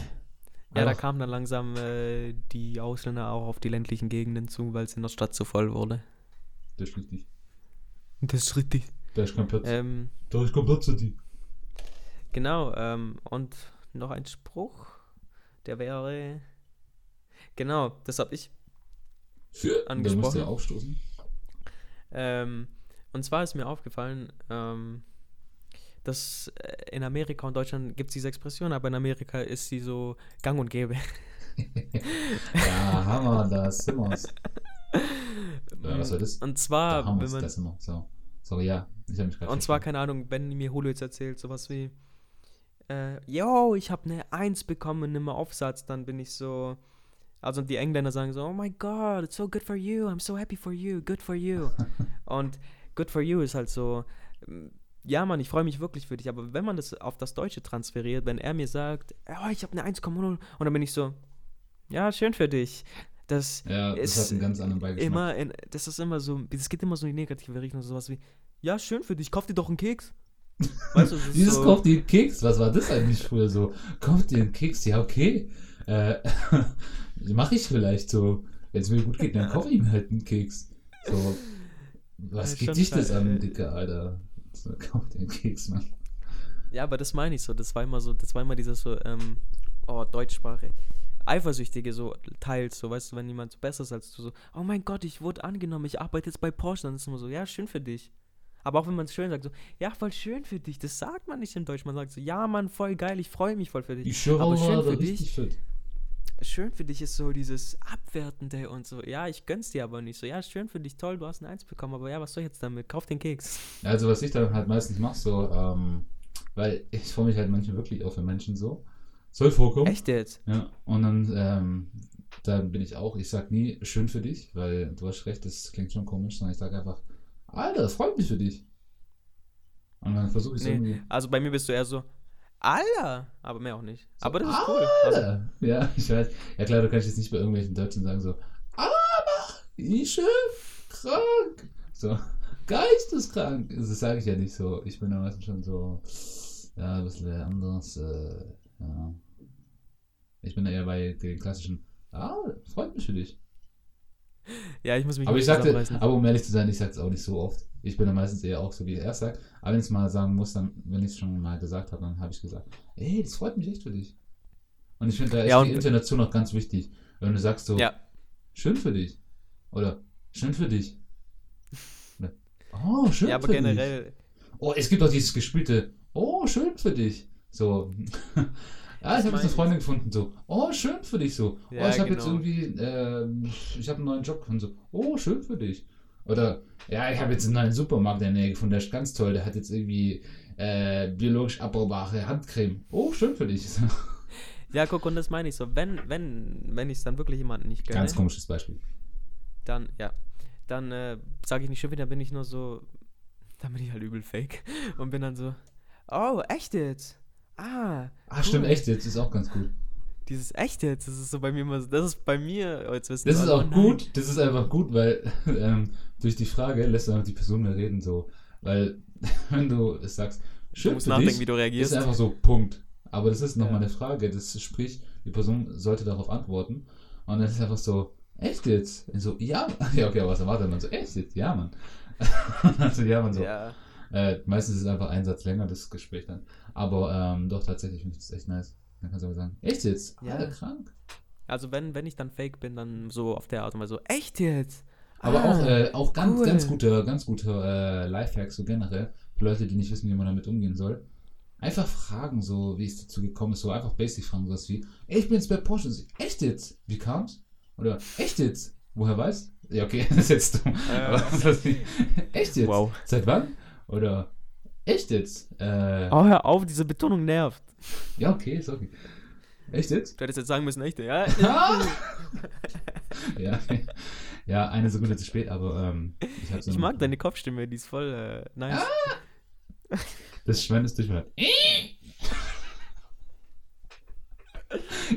Ja, da kamen dann langsam äh, die Ausländer auch auf die ländlichen Gegenden zu, weil es in der Stadt zu voll wurde. Das ist richtig. Das ist richtig. Da ist kein Platz. Ähm, da ist kein Platz für die. Genau, ähm, und noch ein Spruch der wäre. Genau, das habe ich Für, angesprochen. Musst du aufstoßen. Ähm, und zwar ist mir aufgefallen, ähm, dass äh, in Amerika und Deutschland gibt es diese Expression, aber in Amerika ist sie so gang und gäbe. ja, Hammer, da sind wir's. Ja, was war das? Und zwar, da wenn man. Das immer. So. Sorry, ja. Ich mich Und zwar, keine Ahnung, wenn mir Holo jetzt erzählt, sowas wie äh, yo, ich habe eine Eins bekommen im Aufsatz, dann bin ich so, also die Engländer sagen so, oh my God, it's so good for you, I'm so happy for you, good for you. und good for you ist halt so, mm, ja Mann, ich freue mich wirklich für dich, aber wenn man das auf das Deutsche transferiert, wenn er mir sagt, oh, ich habe eine 1,0 und dann bin ich so, ja, schön für dich. Das ja, das ist hat einen ganz anderen Beigeschmack. Immer in, das ist immer so, es geht immer so in die negative Richtung, sowas wie, ja, schön für dich, kauf dir doch einen Keks. Weißt du, Dieses so kauft einen Keks, was war das eigentlich früher so? Kauft dir einen Keks, ja, okay. Äh, Mache ich vielleicht so. Wenn es mir gut geht, dann kaufe ich ihm halt einen Keks. So, was geht dich das an, Dicke, Alter? So, kauf dir einen Keks, Mann. Ja, aber das meine ich so. Das war immer so, das war immer dieses so, ähm, oh, Deutschsprache. Eifersüchtige so teilst, so weißt du, wenn jemand so besser ist als du, so, oh mein Gott, ich wurde angenommen, ich arbeite jetzt bei Porsche, dann ist es immer so, ja, schön für dich. Aber auch wenn man es schön sagt, so, ja, voll schön für dich, das sagt man nicht im Deutsch, man sagt so, ja, Mann, voll geil, ich freue mich voll für dich. Ich schwöre, Aber schön für dich. fit. Schön für dich ist so dieses Abwertende und so, ja, ich gönn's dir aber nicht, so, ja, schön für dich, toll, du hast ein Eins bekommen, aber ja, was soll ich jetzt damit, kauf den Keks. Also was ich dann halt meistens mache, so, ähm, weil ich freue mich halt manchmal wirklich auch für Menschen so. Soll vorkommen. Echt jetzt? Ja, und dann, ähm, dann bin ich auch, ich sag nie schön für dich, weil du hast recht, das klingt schon komisch, sondern ich sage einfach, Alter, das freut mich für dich. Und dann versuche ich es Nee, irgendwie. also bei mir bist du eher so, Alter, aber mehr auch nicht. So, aber das ist cool. Also, Alter! Ja, ich weiß. Ja klar, du kannst jetzt nicht bei irgendwelchen Deutschen sagen so, aber ich krank. So, geisteskrank. Das sage ich ja nicht so. Ich bin da meistens schon so, ja, ein bisschen anders. Äh, ja. Ich bin da eher bei den klassischen, ah, freut mich für dich. Ja, ich muss mich Aber ich sagte, aber um ehrlich zu sein, ich sag's auch nicht so oft. Ich bin da meistens eher auch so, wie er sagt. Aber wenn ich es mal sagen muss, dann, wenn ich es schon mal gesagt habe, dann habe ich gesagt, ey, das freut mich echt für dich. Und ich finde da ist Ja, die Intonation auch ganz wichtig. Wenn du sagst so, Ja, schön für dich. Oder schön für dich. Oder, oh, schön ja, aber für dich. generell, Oh, es gibt auch dieses gespielte, oh, schön für dich. So. Ja, ich habe jetzt eine. Freundin gefunden, so, oh, schön für dich, so. Ja, oh, ich habe jetzt genau. irgendwie, ähm, ich habe einen neuen Job gefunden, so, oh, schön für dich. Oder, ja, ich habe jetzt einen neuen Supermarkt in der Nähe gefunden, der ist ganz toll, der hat jetzt irgendwie äh, biologisch abbaubare Handcreme. Oh, schön für dich. ja, guck, und das meine ich so, wenn, wenn, wenn ich es dann wirklich jemanden nicht gönne, Ganz komisches Beispiel. dann, ja, dann äh, sage ich nicht schon wieder, bin ich nur so, dann bin ich halt übel fake und bin dann so, oh, echt jetzt? Ah, Ah, stimmt, echt, jetzt ist auch ganz gut. Dieses echt jetzt, das ist so bei mir immer so, das ist bei mir, oh, jetzt wissen Das ist auch oh gut, das ist einfach gut, weil ähm, durch die Frage lässt du einfach die Person mehr reden, so. Weil, wenn du es sagst, Du schön musst für nachdenken, dich, wie du reagierst. ist einfach so, Punkt. Aber das ist nochmal Ja. eine Frage, das sprich, die Person sollte darauf antworten. Und dann ist einfach so, echt jetzt? Und so, ja, ja, okay, aber was erwartet man? So, echt jetzt? Ja, Mann. also, ja, man so. Ja, Äh, meistens ist es einfach ein Satz länger, das Gespräch dann. Aber ähm, doch, tatsächlich finde ich das echt nice. Dann kannst du aber sagen, echt jetzt? Ja. Alter, krank. also wenn, wenn ich dann fake bin, dann so auf der Art und Weise so, echt jetzt? Aber Ah, auch, äh, auch ganz, cool. ganz guter, ganz guter äh, Lifehack, so generell, für Leute, die nicht wissen, wie man damit umgehen soll. Einfach fragen, so wie es dazu gekommen ist, so einfach basic fragen, sowas wie, ey, ich bin jetzt bei Porsche. So, echt jetzt? Wie kam's? Oder echt jetzt? Woher weißt? Ja, okay, das ist jetzt dumm. Äh. Echt jetzt? Wow. Seit wann? Oder echt jetzt? Äh, Oh, hör auf, diese Betonung nervt. Ja, okay, ist okay. Echt jetzt? Du hättest jetzt sagen müssen, echt, ja? Ah! ja, ja, eine Sekunde zu spät, aber ähm, ich hab's Ich mag deine Kopfstimme, die ist voll äh, nice. Das Schwein ist durch.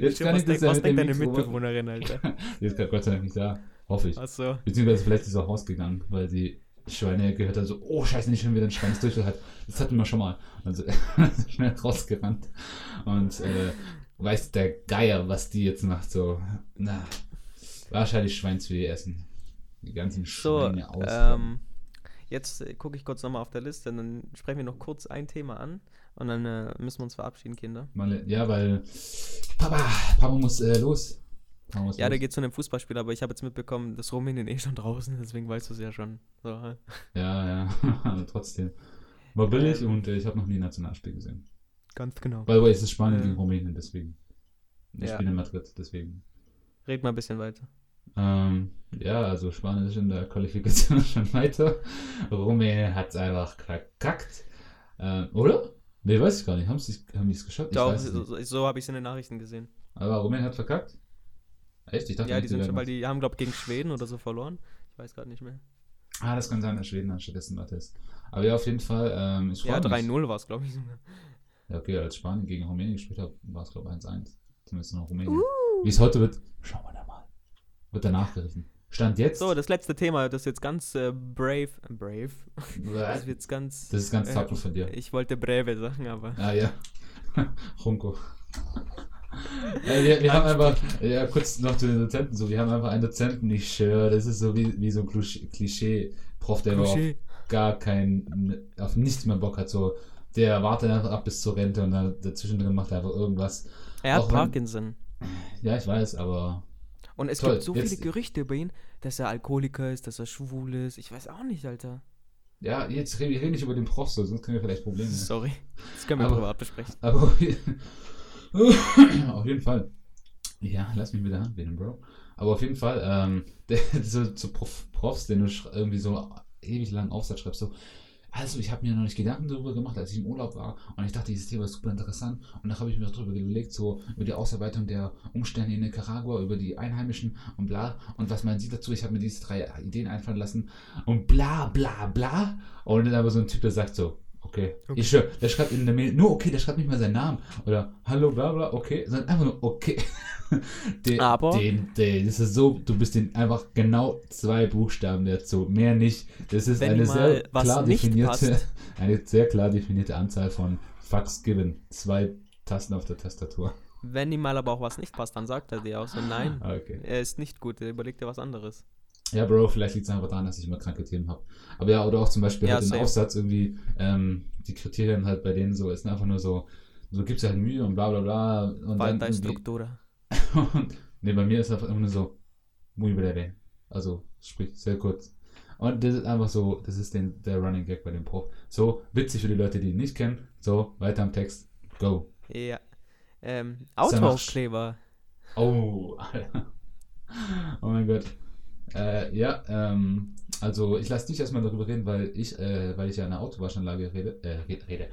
Jetzt Stimmt, kann ich das denk, ja was denkt deine Mitbewohnerin, Alter? Die ist gerade Gott sei Dank nicht da. Hoffe ich. Achso. Beziehungsweise vielleicht ist sie auch rausgegangen, weil sie Schweine gehört hat, so, oh scheiße, nicht schon wieder ein durch. Das, hat, das hatten wir schon mal. Also schnell rausgerannt. Und äh, weiß der Geier, was die jetzt macht. So, na, wahrscheinlich Schweinsfilet essen. Die ganzen So, Schweine aus. ähm, jetzt äh, gucke ich kurz nochmal auf der Liste, dann sprechen wir noch kurz ein Thema an und dann äh, müssen wir uns verabschieden, Kinder. Ja, weil Papa, Papa muss äh, los. Muss Ja, da los. geht zu einem Fußballspiel, aber ich habe jetzt mitbekommen, dass Rumänien eh schon draußen, deswegen weißt du es ja schon. So. Ja, ja, aber trotzdem. War billig Ähm. und äh, ich habe noch nie ein Nationalspiel gesehen. Ganz genau. By the way, es ist Spanien Äh. gegen Rumänien, deswegen. Ich Ja. spiele in Madrid, deswegen. Red mal ein bisschen weiter. Ähm, ja, also Spanien ist in der Qualifikation schon weiter. Rumänien hat es einfach verkackt. Ähm, oder? Nee, weiß ich gar nicht. Haben die es geschafft? Doch, so, so habe ich es in den Nachrichten gesehen. Aber Rumänien hat verkackt? Echt? Ich dachte, Ja, die sind schon, weil was- die haben, glaube ich, gegen Schweden oder so verloren. Ich weiß gerade nicht mehr. Ah, das kann sein, dass Schweden dann stattdessen weiter ist. Aber ja, auf jeden Fall. Ähm, ich Ja, freu mich. 3-0 war es, glaube ich. Ja, okay, als Spanien gegen Rumänien gespielt hat, war es, glaube ich, 1-1. Zumindest noch Rumänien. Uh. Wie es heute wird, schauen wir da mal. Wird danach gerissen. Stand jetzt. So, das letzte Thema, das ist jetzt ganz äh, brave. äh, Brave? Das ist jetzt ganz. Das ist ganz äh, tapfer von dir. Ich wollte brave sagen, aber. Ah, ja. Runko. Ja, wir, wir haben einfach, ja, kurz noch zu den Dozenten, so, wir haben einfach einen Dozenten, ich schwöre, das ist so wie, wie so ein Klisch- Klischee-Prof, der aber auf Klischee. gar kein, auf nichts mehr Bock hat, so, der wartet einfach ab bis zur Rente und dann dazwischen drin macht er einfach irgendwas. Er hat auch wenn- Parkinson. Ja, ich weiß, aber Und es Toll, gibt so jetzt- viele Gerüchte über ihn, dass er Alkoholiker ist, dass er schwul ist. Ich weiß auch nicht, Alter. ja, jetzt reden wir reden nicht über den Prof, so, sonst können wir vielleicht Probleme. Sorry. Das können wir Aber- privat besprechen. Aber auf jeden, Fall. Ja, lass mich mit der Bro. Aber auf jeden Fall, ähm, der, so, so Prof, Profs, den du irgendwie so ewig lang Aufsatz schreibst, so, also ich habe mir noch nicht Gedanken darüber gemacht, als ich im Urlaub war und ich dachte, dieses Thema ist super interessant und dann habe ich mir darüber überlegt, so über die Ausarbeitung der Umstände in Nicaragua, über die Einheimischen und bla und was meinen Sie dazu? Ich habe mir diese drei Ideen einfallen lassen und bla bla bla und dann aber so ein Typ, der sagt so, okay, Okay. ich schwör, der schreibt in der Mail, nur okay, der schreibt nicht mal seinen Namen oder hallo bla bla, okay, sondern einfach nur okay. Den, Aber- den, den, das ist so, du bist den einfach genau zwei Buchstaben dazu, mehr nicht. Das ist Wenn eine sehr klar definierte, passt. eine sehr klar definierte Anzahl von Fucks given. Zwei Tasten auf der Tastatur. Wenn ihm mal aber auch was nicht passt, dann sagt er dir auch so, nein, Okay. er ist nicht gut, er überlegt dir was anderes. Ja, Bro, vielleicht liegt es einfach daran, dass ich immer kranke Themen habe. Aber ja, oder auch zum Beispiel Ja, halt den. Aufsatz irgendwie, ähm, die Kriterien halt bei denen so, ist einfach nur so, so gibst du halt Mühe und bla bla bla. Und dann Falta irgendwie- Struktura. Und, nee, bei mir ist einfach immer nur so, muy breve. Also, sprich, sehr kurz. Und das ist einfach so, das ist den, der Running Gag bei dem Prof. So, witzig für die Leute, die ihn nicht kennen. So, weiter am Text. Go. Ja. Ähm, Autoaufkleber. Oh, Alter. Oh mein Gott. Äh, ja, ähm, also ich lasse dich erstmal darüber reden, weil ich, äh, weil ich ja in der Autowaschanlage rede, äh, rede,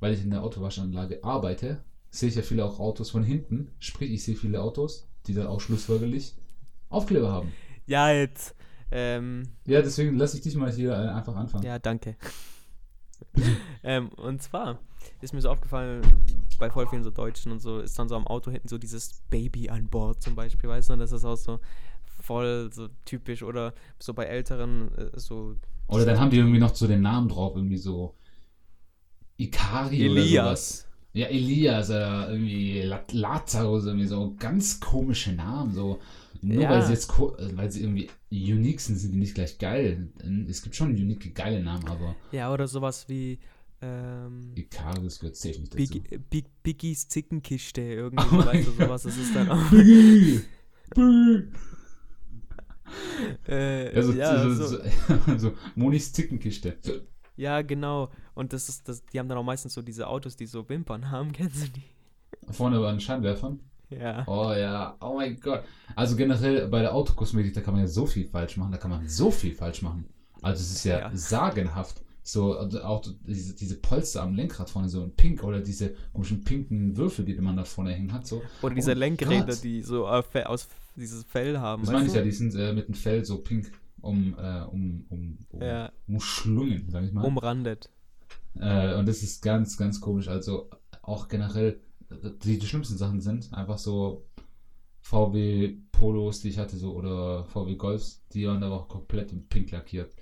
weil ich in der Autowaschanlage arbeite, sehe ich ja viele auch Autos von hinten. Sprich, ich sehe viele Autos, die dann auch schlussfolgerlich Aufkleber haben. Ja, jetzt. Ähm, Ja, deswegen lasse ich dich mal hier äh, einfach anfangen. ja, danke. ähm, und zwar ist mir so aufgefallen, bei voll vielen so Deutschen und so, ist dann so am Auto hinten so dieses Baby an Bord zum Beispiel, weißt du, und das ist auch so voll so typisch oder so bei älteren äh, so Oder dann haben die irgendwie noch so den Namen drauf, irgendwie so Ikari oder sowas. Elias. Ja, Elias oder irgendwie Lat- Lazarus, irgendwie so ganz komische Namen. So. Nur Ja. weil sie jetzt äh, weil sie irgendwie unique sind, sind die nicht gleich geil. Es gibt schon unique, geile Namen, aber Ja, oder sowas wie ähm, Ikarius gehört safe nicht dazu. Big, Big, Biggies Zickenkiste, irgendwie, Oh weißt du, sowas, das ist dann auch. Biggie! Biggie! Äh, Also, ja, so, so, so, Monis Zickenkiste. ja, genau. Und das ist, das, die haben dann auch meistens so diese Autos, die so Wimpern haben, kennst du die? Vorne waren Scheinwerfern. Ja. Oh ja, oh mein Gott. Also generell bei der Autokosmetik, da kann man ja so viel falsch machen, da kann man so viel falsch machen. Also es ist ja, Ja. sagenhaft. So, also auch diese, diese Polster am Lenkrad vorne so in pink oder diese komischen pinken Würfel, die man da vorne hängen hat. So. Oder diese Oh Lenkräder, Gott. die so äh, aus dieses Fell haben. Das meine ich du? ja, die sind äh, mit dem Fell so pink um, äh, um, um, um, Ja. umschlungen, sag ich mal. Umrandet. Äh, und das ist ganz, ganz komisch. Also auch generell, die, die schlimmsten Sachen sind einfach so VW Polos, die ich hatte, so oder VW Golfs, die waren aber auch komplett in Pink lackiert.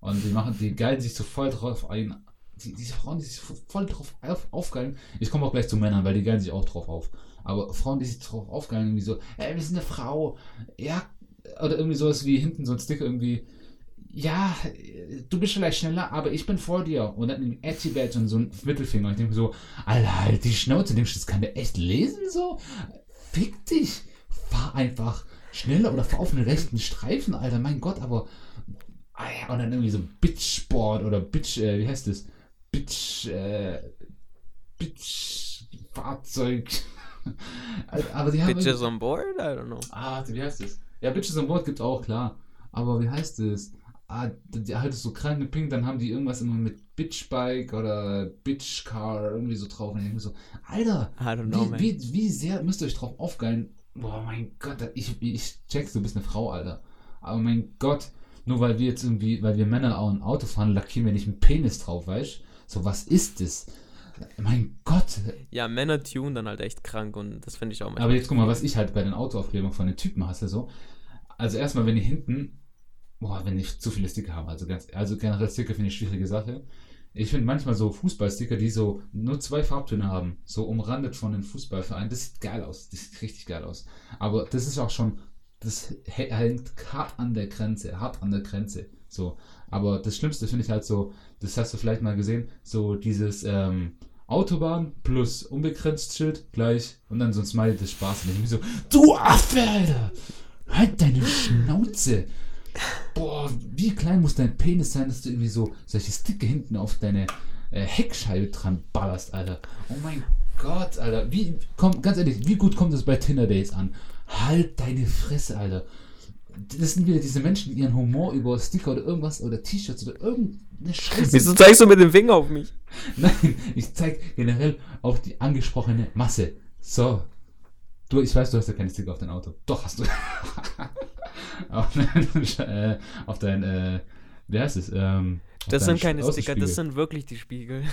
Und die machen, die geilen sich so voll drauf ein. Die, diese Frauen, die sich voll drauf auf, aufgeilen. Ich komme auch gleich zu Männern, weil die geilen sich auch drauf auf. Aber Frauen, die sich drauf aufgeilen, irgendwie so, ey, wir sind eine Frau. Ja, oder irgendwie sowas wie hinten so ein Sticker irgendwie, ja, du bist vielleicht schneller, aber ich bin vor dir. Und dann ein Edgy Badge und so ein Mittelfinger. Und ich denke so, Alter, halt die Schnauze, denkst du, das kann der echt lesen so? Fick dich. Fahr einfach schneller oder fahr auf einen rechten Streifen, Alter, mein Gott, aber. Ah und dann irgendwie so Bitch-Sport oder Bitch, äh, wie heißt das? Bitch, äh, Bitch-Fahrzeug. Aber die haben. Bitches on board? I don't know. Ah, wie heißt das? Ja, Bitches on Board gibt's auch, klar. Aber wie heißt es? Ah, die halt ist so krank Pink, dann haben die irgendwas immer mit Bitchbike oder Bitchcar irgendwie so drauf. Und ich denke so, Alter, I don't know, man. wie, wie, wie sehr müsst ihr euch drauf aufgeilen? Boah, mein Gott, ich, ich check's, du bist eine Frau, Alter. Aber mein Gott, nur weil wir jetzt irgendwie, weil wir Männer auch ein Auto fahren, lackieren wir nicht einen Penis drauf, weißt So, was ist das? Mein Gott, Ja, Männer tun dann halt echt krank und das finde ich auch manchmal. aber jetzt guck mal, was ich halt bei den Autoaufklebungen von den Typen hasse, so. Also erstmal, wenn die hinten, boah, wenn die zu viele Sticker haben, also ganz, also generell Sticker finde ich schwierige Sache. Ich finde manchmal so Fußballsticker, die so nur zwei Farbtöne haben, so umrandet von den Fußballvereinen, das sieht geil aus, das sieht richtig geil aus. Aber das ist auch schon, das hä- hängt hart an der Grenze, hart an der Grenze, so. Aber das Schlimmste finde ich halt so, das hast du vielleicht mal gesehen, so dieses ähm, Autobahn plus unbegrenzt Schild gleich und dann so ein Smiley des Spaß. Und ich mir so, du Affe, Alter! Halt deine Schnauze! Boah, wie klein muss dein Penis sein, dass du irgendwie so solche Sticker hinten auf deine äh, Heckscheibe dran ballerst, Alter. Oh mein Gott, Alter. Wie, komm, ganz ehrlich, wie gut kommt das bei Tinder Dates an? Halt deine Fresse, Alter. Das sind wieder diese Menschen, die ihren Humor über Sticker oder irgendwas oder T-Shirts oder irgendeine Scheiße. Wieso zeigst du mit dem Finger auf mich? Nein, ich zeig generell auf die angesprochene Masse. So. Du, ich weiß, du hast ja keine Sticker auf dein Auto. Doch, hast du. auf, dein, äh, auf dein, äh, wie heißt es? Ähm, Das sind keine Sticker, das sind wirklich die Spiegel.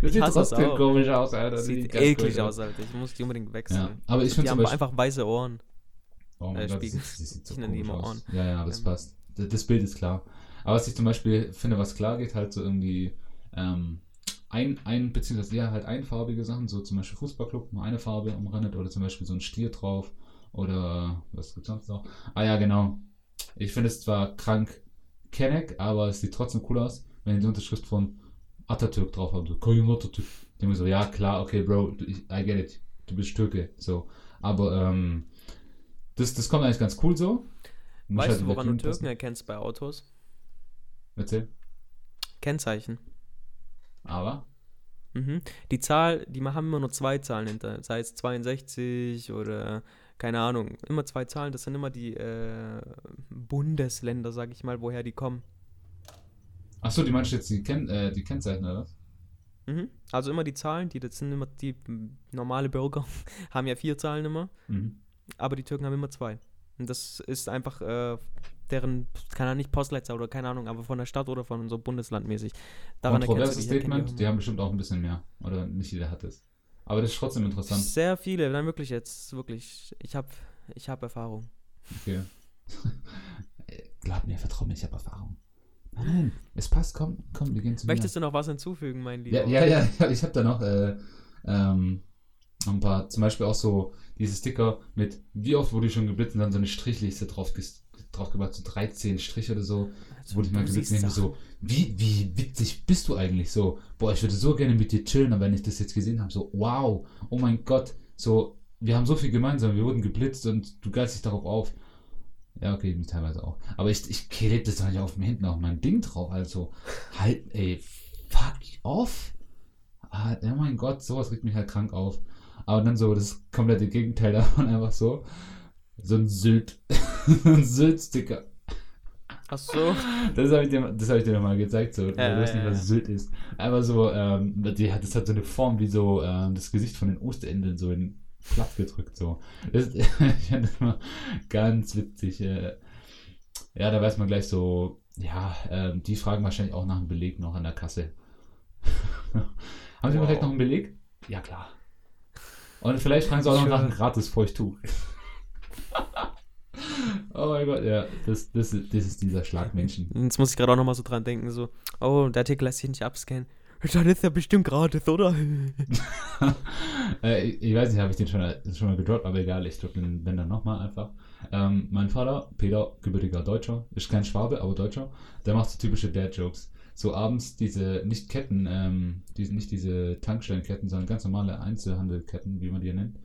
Das sieht trotzdem komisch aus, Alter. Das Sieht eklig aus, Alter. Ich muss die unbedingt wechseln. Ja, aber ich die haben einfach weiße Ohren. Oh mein äh, Gott, Spiegel. Das sieht so Ich komisch aus. Ja, ja, das Ähm. passt. Das, Bild ist klar. Aber was ich zum Beispiel finde, was klar geht, halt so irgendwie ähm, ein, ein, beziehungsweise ja, halt einfarbige Sachen, so zum Beispiel Fußballclub, nur eine Farbe umrandet oder zum Beispiel so ein Stier drauf oder was gibt's sonst noch? Ah ja, genau. Ich finde es zwar krank Kenneck, aber es sieht trotzdem cool aus, wenn die die Unterschrift von Atatürk drauf haben. So, Koyun Atatürk. Die haben so, ja klar, okay, Bro, ich, I get it. Du bist Türke. So. Aber ähm, das, das kommt eigentlich ganz cool so. Muss halt Weißt du, woran du Türken passen. erkennst bei Autos? Erzähl. Kennzeichen. Aber. Mhm. Die Zahl, die haben immer nur zwei Zahlen hinter, sei es 62 oder keine Ahnung, immer zwei Zahlen, das sind immer die äh, Bundesländer, sag ich mal, woher die kommen. Achso, die meinst du jetzt die, Ken äh, die Kennzeichen, oder was? Mhm. Also immer die Zahlen, die das sind immer die normale Bürger haben ja vier Zahlen immer, Mhm. Aber die Türken haben immer zwei. Und das ist einfach äh, deren, keine Ahnung, nicht Postleitzahl oder keine Ahnung, aber von der Stadt oder von so Bundeslandmäßig. Daran erkennst du Kontroverses Statement, die die haben bestimmt auch ein bisschen mehr. Oder nicht jeder hat es. Aber das ist trotzdem interessant. Sehr viele, dann wirklich jetzt, wirklich, ich habe ich hab Erfahrung. Okay. Glaub mir, vertrau mir, ich habe Erfahrung. Nein, es passt, komm, komm, wir gehen zu Möchtest du noch was hinzufügen, mein Lieber? Ja, ja, ja, ja, ich habe da noch äh, ähm, noch ein paar, zum Beispiel auch so diese Sticker mit, wie oft wurde ich schon geblitzt und dann so eine Strichliste drauf, drauf gemacht, so 13 Striche oder so. Also, wurde ich mal geblitzt und so, wie, wie witzig bist du eigentlich so? Boah, ich würde so gerne mit dir chillen, aber wenn ich das jetzt gesehen habe, so, wow, oh mein Gott, so, wir haben so viel gemeinsam, wir wurden geblitzt und du geilst dich darauf auf. Ja, okay, mich teilweise auch. Aber ich, ich klebe das doch nicht auf mir hinten auf mein Ding drauf, also, halt, ey, fuck off. Ah, oh mein Gott, sowas regt mich halt krank auf. Aber dann so das komplette Gegenteil davon einfach so. So ein Sylt. so ein Sylt-Sticker. Ach so. Das habe ich, dir- das hab ich dir noch mal gezeigt, so. Ja, du weißt nicht, was ja. Sylt ist. Einfach so, ähm, die hat, das hat so eine Form wie so ähm, das Gesicht von den Osterinseln so in platt gedrückt, so. Das, ich fand das immer ganz witzig. Äh. Ja, da weiß man gleich so, ja, ähm, die fragen wahrscheinlich auch nach einem Beleg noch an der Kasse. Haben Sie Wow. vielleicht noch einen Beleg? Ja, klar. Und vielleicht fragen sie auch noch nach einem Sure. gratis Feuchttuch. oh mein Gott, ja, das, das, ist- das ist dieser Schlagmenschen. Jetzt muss ich gerade auch nochmal so dran denken, so, oh, der Artikel lässt sich nicht abscannen. Dann ist ja bestimmt gratis, oder? äh, ich, ich weiß nicht, habe ich den schon, schon mal gedroppt, aber egal, ich drücke den wenn dann nochmal einfach. Ähm, mein Vater, Peter, gebürtiger Deutscher, ist kein Schwabe, aber Deutscher, der macht so typische Dad-Jokes. So abends diese, nicht Ketten, ähm, diese, nicht diese Tankstellenketten, sondern ganz normale Einzelhandelketten, wie man die nennt.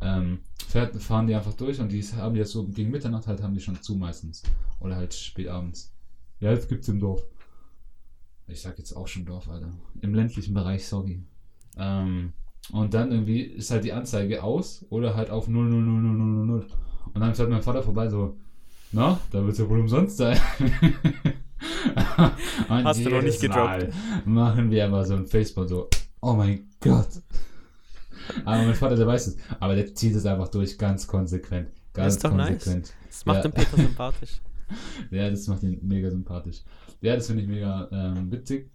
Ähm, fährt, fahren die einfach durch und die haben die jetzt so gegen Mitternacht halt, haben die schon zu meistens. Oder halt spät abends. Ja, jetzt gibt's im Dorf. Ich sag jetzt auch schon Dorf, Alter. Im ländlichen Bereich, sorry. Ähm, und dann irgendwie ist halt die Anzeige aus oder halt auf 0000000. Und dann fährt mein Vater vorbei so, na, da wird es ja wohl umsonst sein. Und Hast du noch nicht gedroppt. Mal Machen wir aber so ein Facebook so, oh mein Gott. Aber mein Vater, der weiß es. Aber der zieht es einfach durch, ganz konsequent. Ganz ist doch nice. konsequent. Das macht Ja. den Peter sympathisch. Ja, das macht ihn mega sympathisch. Ja, das finde ich mega ähm, witzig.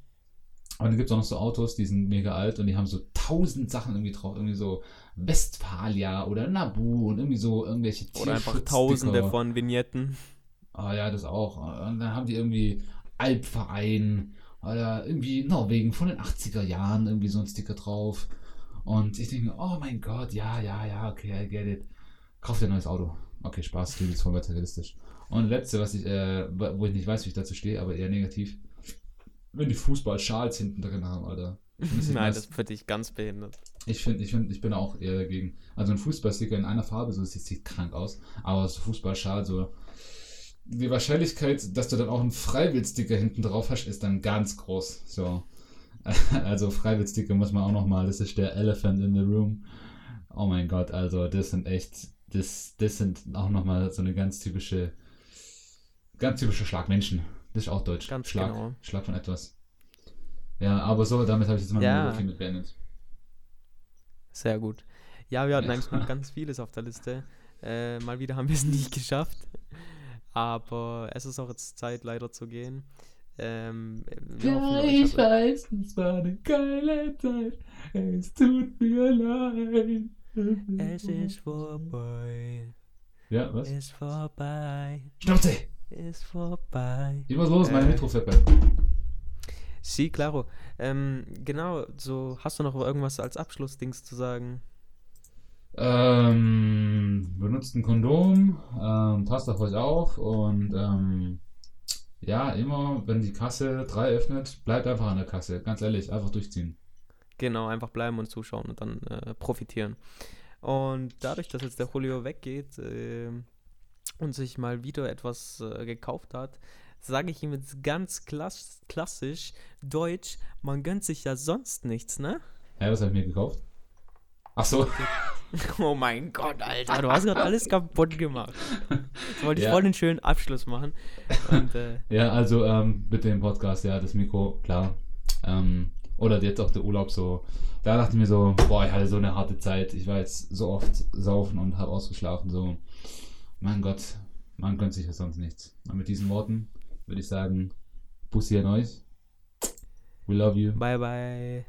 Und dann gibt es auch noch so Autos, die sind mega alt und die haben so tausend Sachen irgendwie drauf. Irgendwie so Westfalia oder Nabu und irgendwie so irgendwelche Oder einfach tausende von Vignetten. Ah ja, das auch. Und dann haben die irgendwie Alpverein oder irgendwie Norwegen von den 80er Jahren irgendwie so ein Sticker drauf. Und ich denke, oh mein Gott, ja, ja, ja, okay, I get it. Kauf dir ein neues Auto. Okay, Spaß, klingt jetzt voll materialistisch. Und letzte, was ich, äh, wo ich nicht weiß, wie ich dazu stehe, aber eher negativ. Wenn die Fußball-Schals hinten drin haben, Alter. Du Nein, das ist für dich ganz behindert. Ich finde, ich finde, ich bin auch eher dagegen. Also ein Fußballsticker in einer Farbe, so das sieht krank aus. Aber so Fußballschal, so die Wahrscheinlichkeit, dass du dann auch einen Freiwildsticker hinten drauf hast, ist dann ganz groß. So. Also Freiwildsticker muss man auch nochmal, das ist der Elephant in the Room. Oh mein Gott, also das sind echt, das, das sind auch nochmal so eine ganz typische, ganz typische Schlagmenschen. Das ist auch deutsch. Ganz Schlag, genau. Schlag von etwas. Ja, aber so, damit habe ich jetzt mal Ja. Biografie mit beendet. Sehr gut. Ja, wir hatten Ja. eigentlich noch ganz vieles auf der Liste. Äh, mal wieder haben wir es nicht geschafft. Aber es ist auch jetzt Zeit, leider zu gehen. Ähm, wir hoffen, hat- weiß, es war eine geile Zeit. Es tut mir leid. Es ist vorbei. Ja, was? Ist vorbei. Schnauze! Ist vorbei. Immer los, meine Äh. Metro fährt bei. Sí, claro. Ähm, genau, so hast du noch irgendwas als Abschlussdings zu sagen? Ähm, benutzt ein Kondom, ähm, passt auf euch auf und ähm, ja, immer, wenn die Kasse 3 öffnet, bleibt einfach an der Kasse. Ganz ehrlich, einfach durchziehen. Genau, einfach bleiben und zuschauen und dann äh, profitieren. Und dadurch, dass jetzt der Julio weggeht äh, und sich mal wieder etwas äh, gekauft hat, sage ich ihm jetzt ganz klass klassisch deutsch, man gönnt sich ja sonst nichts, ne? Hä, was habe ich mir gekauft? Ach so. Oh mein Gott, Alter, du hast gerade alles kaputt gemacht. Jetzt wollte ich Ja. voll den schönen Abschluss machen. Und äh, Ja, also ähm, mit dem Podcast, ja, das Mikro, klar. Ähm, oder jetzt auch der Urlaub so. Da dachte ich mir so, boah, ich hatte so eine harte Zeit. Ich war jetzt so oft saufen und habe ausgeschlafen. So, mein Gott, man gönnt sich ja sonst nichts. Und mit diesen Worten würde ich sagen, Bussi an euch. We love you. bye bye.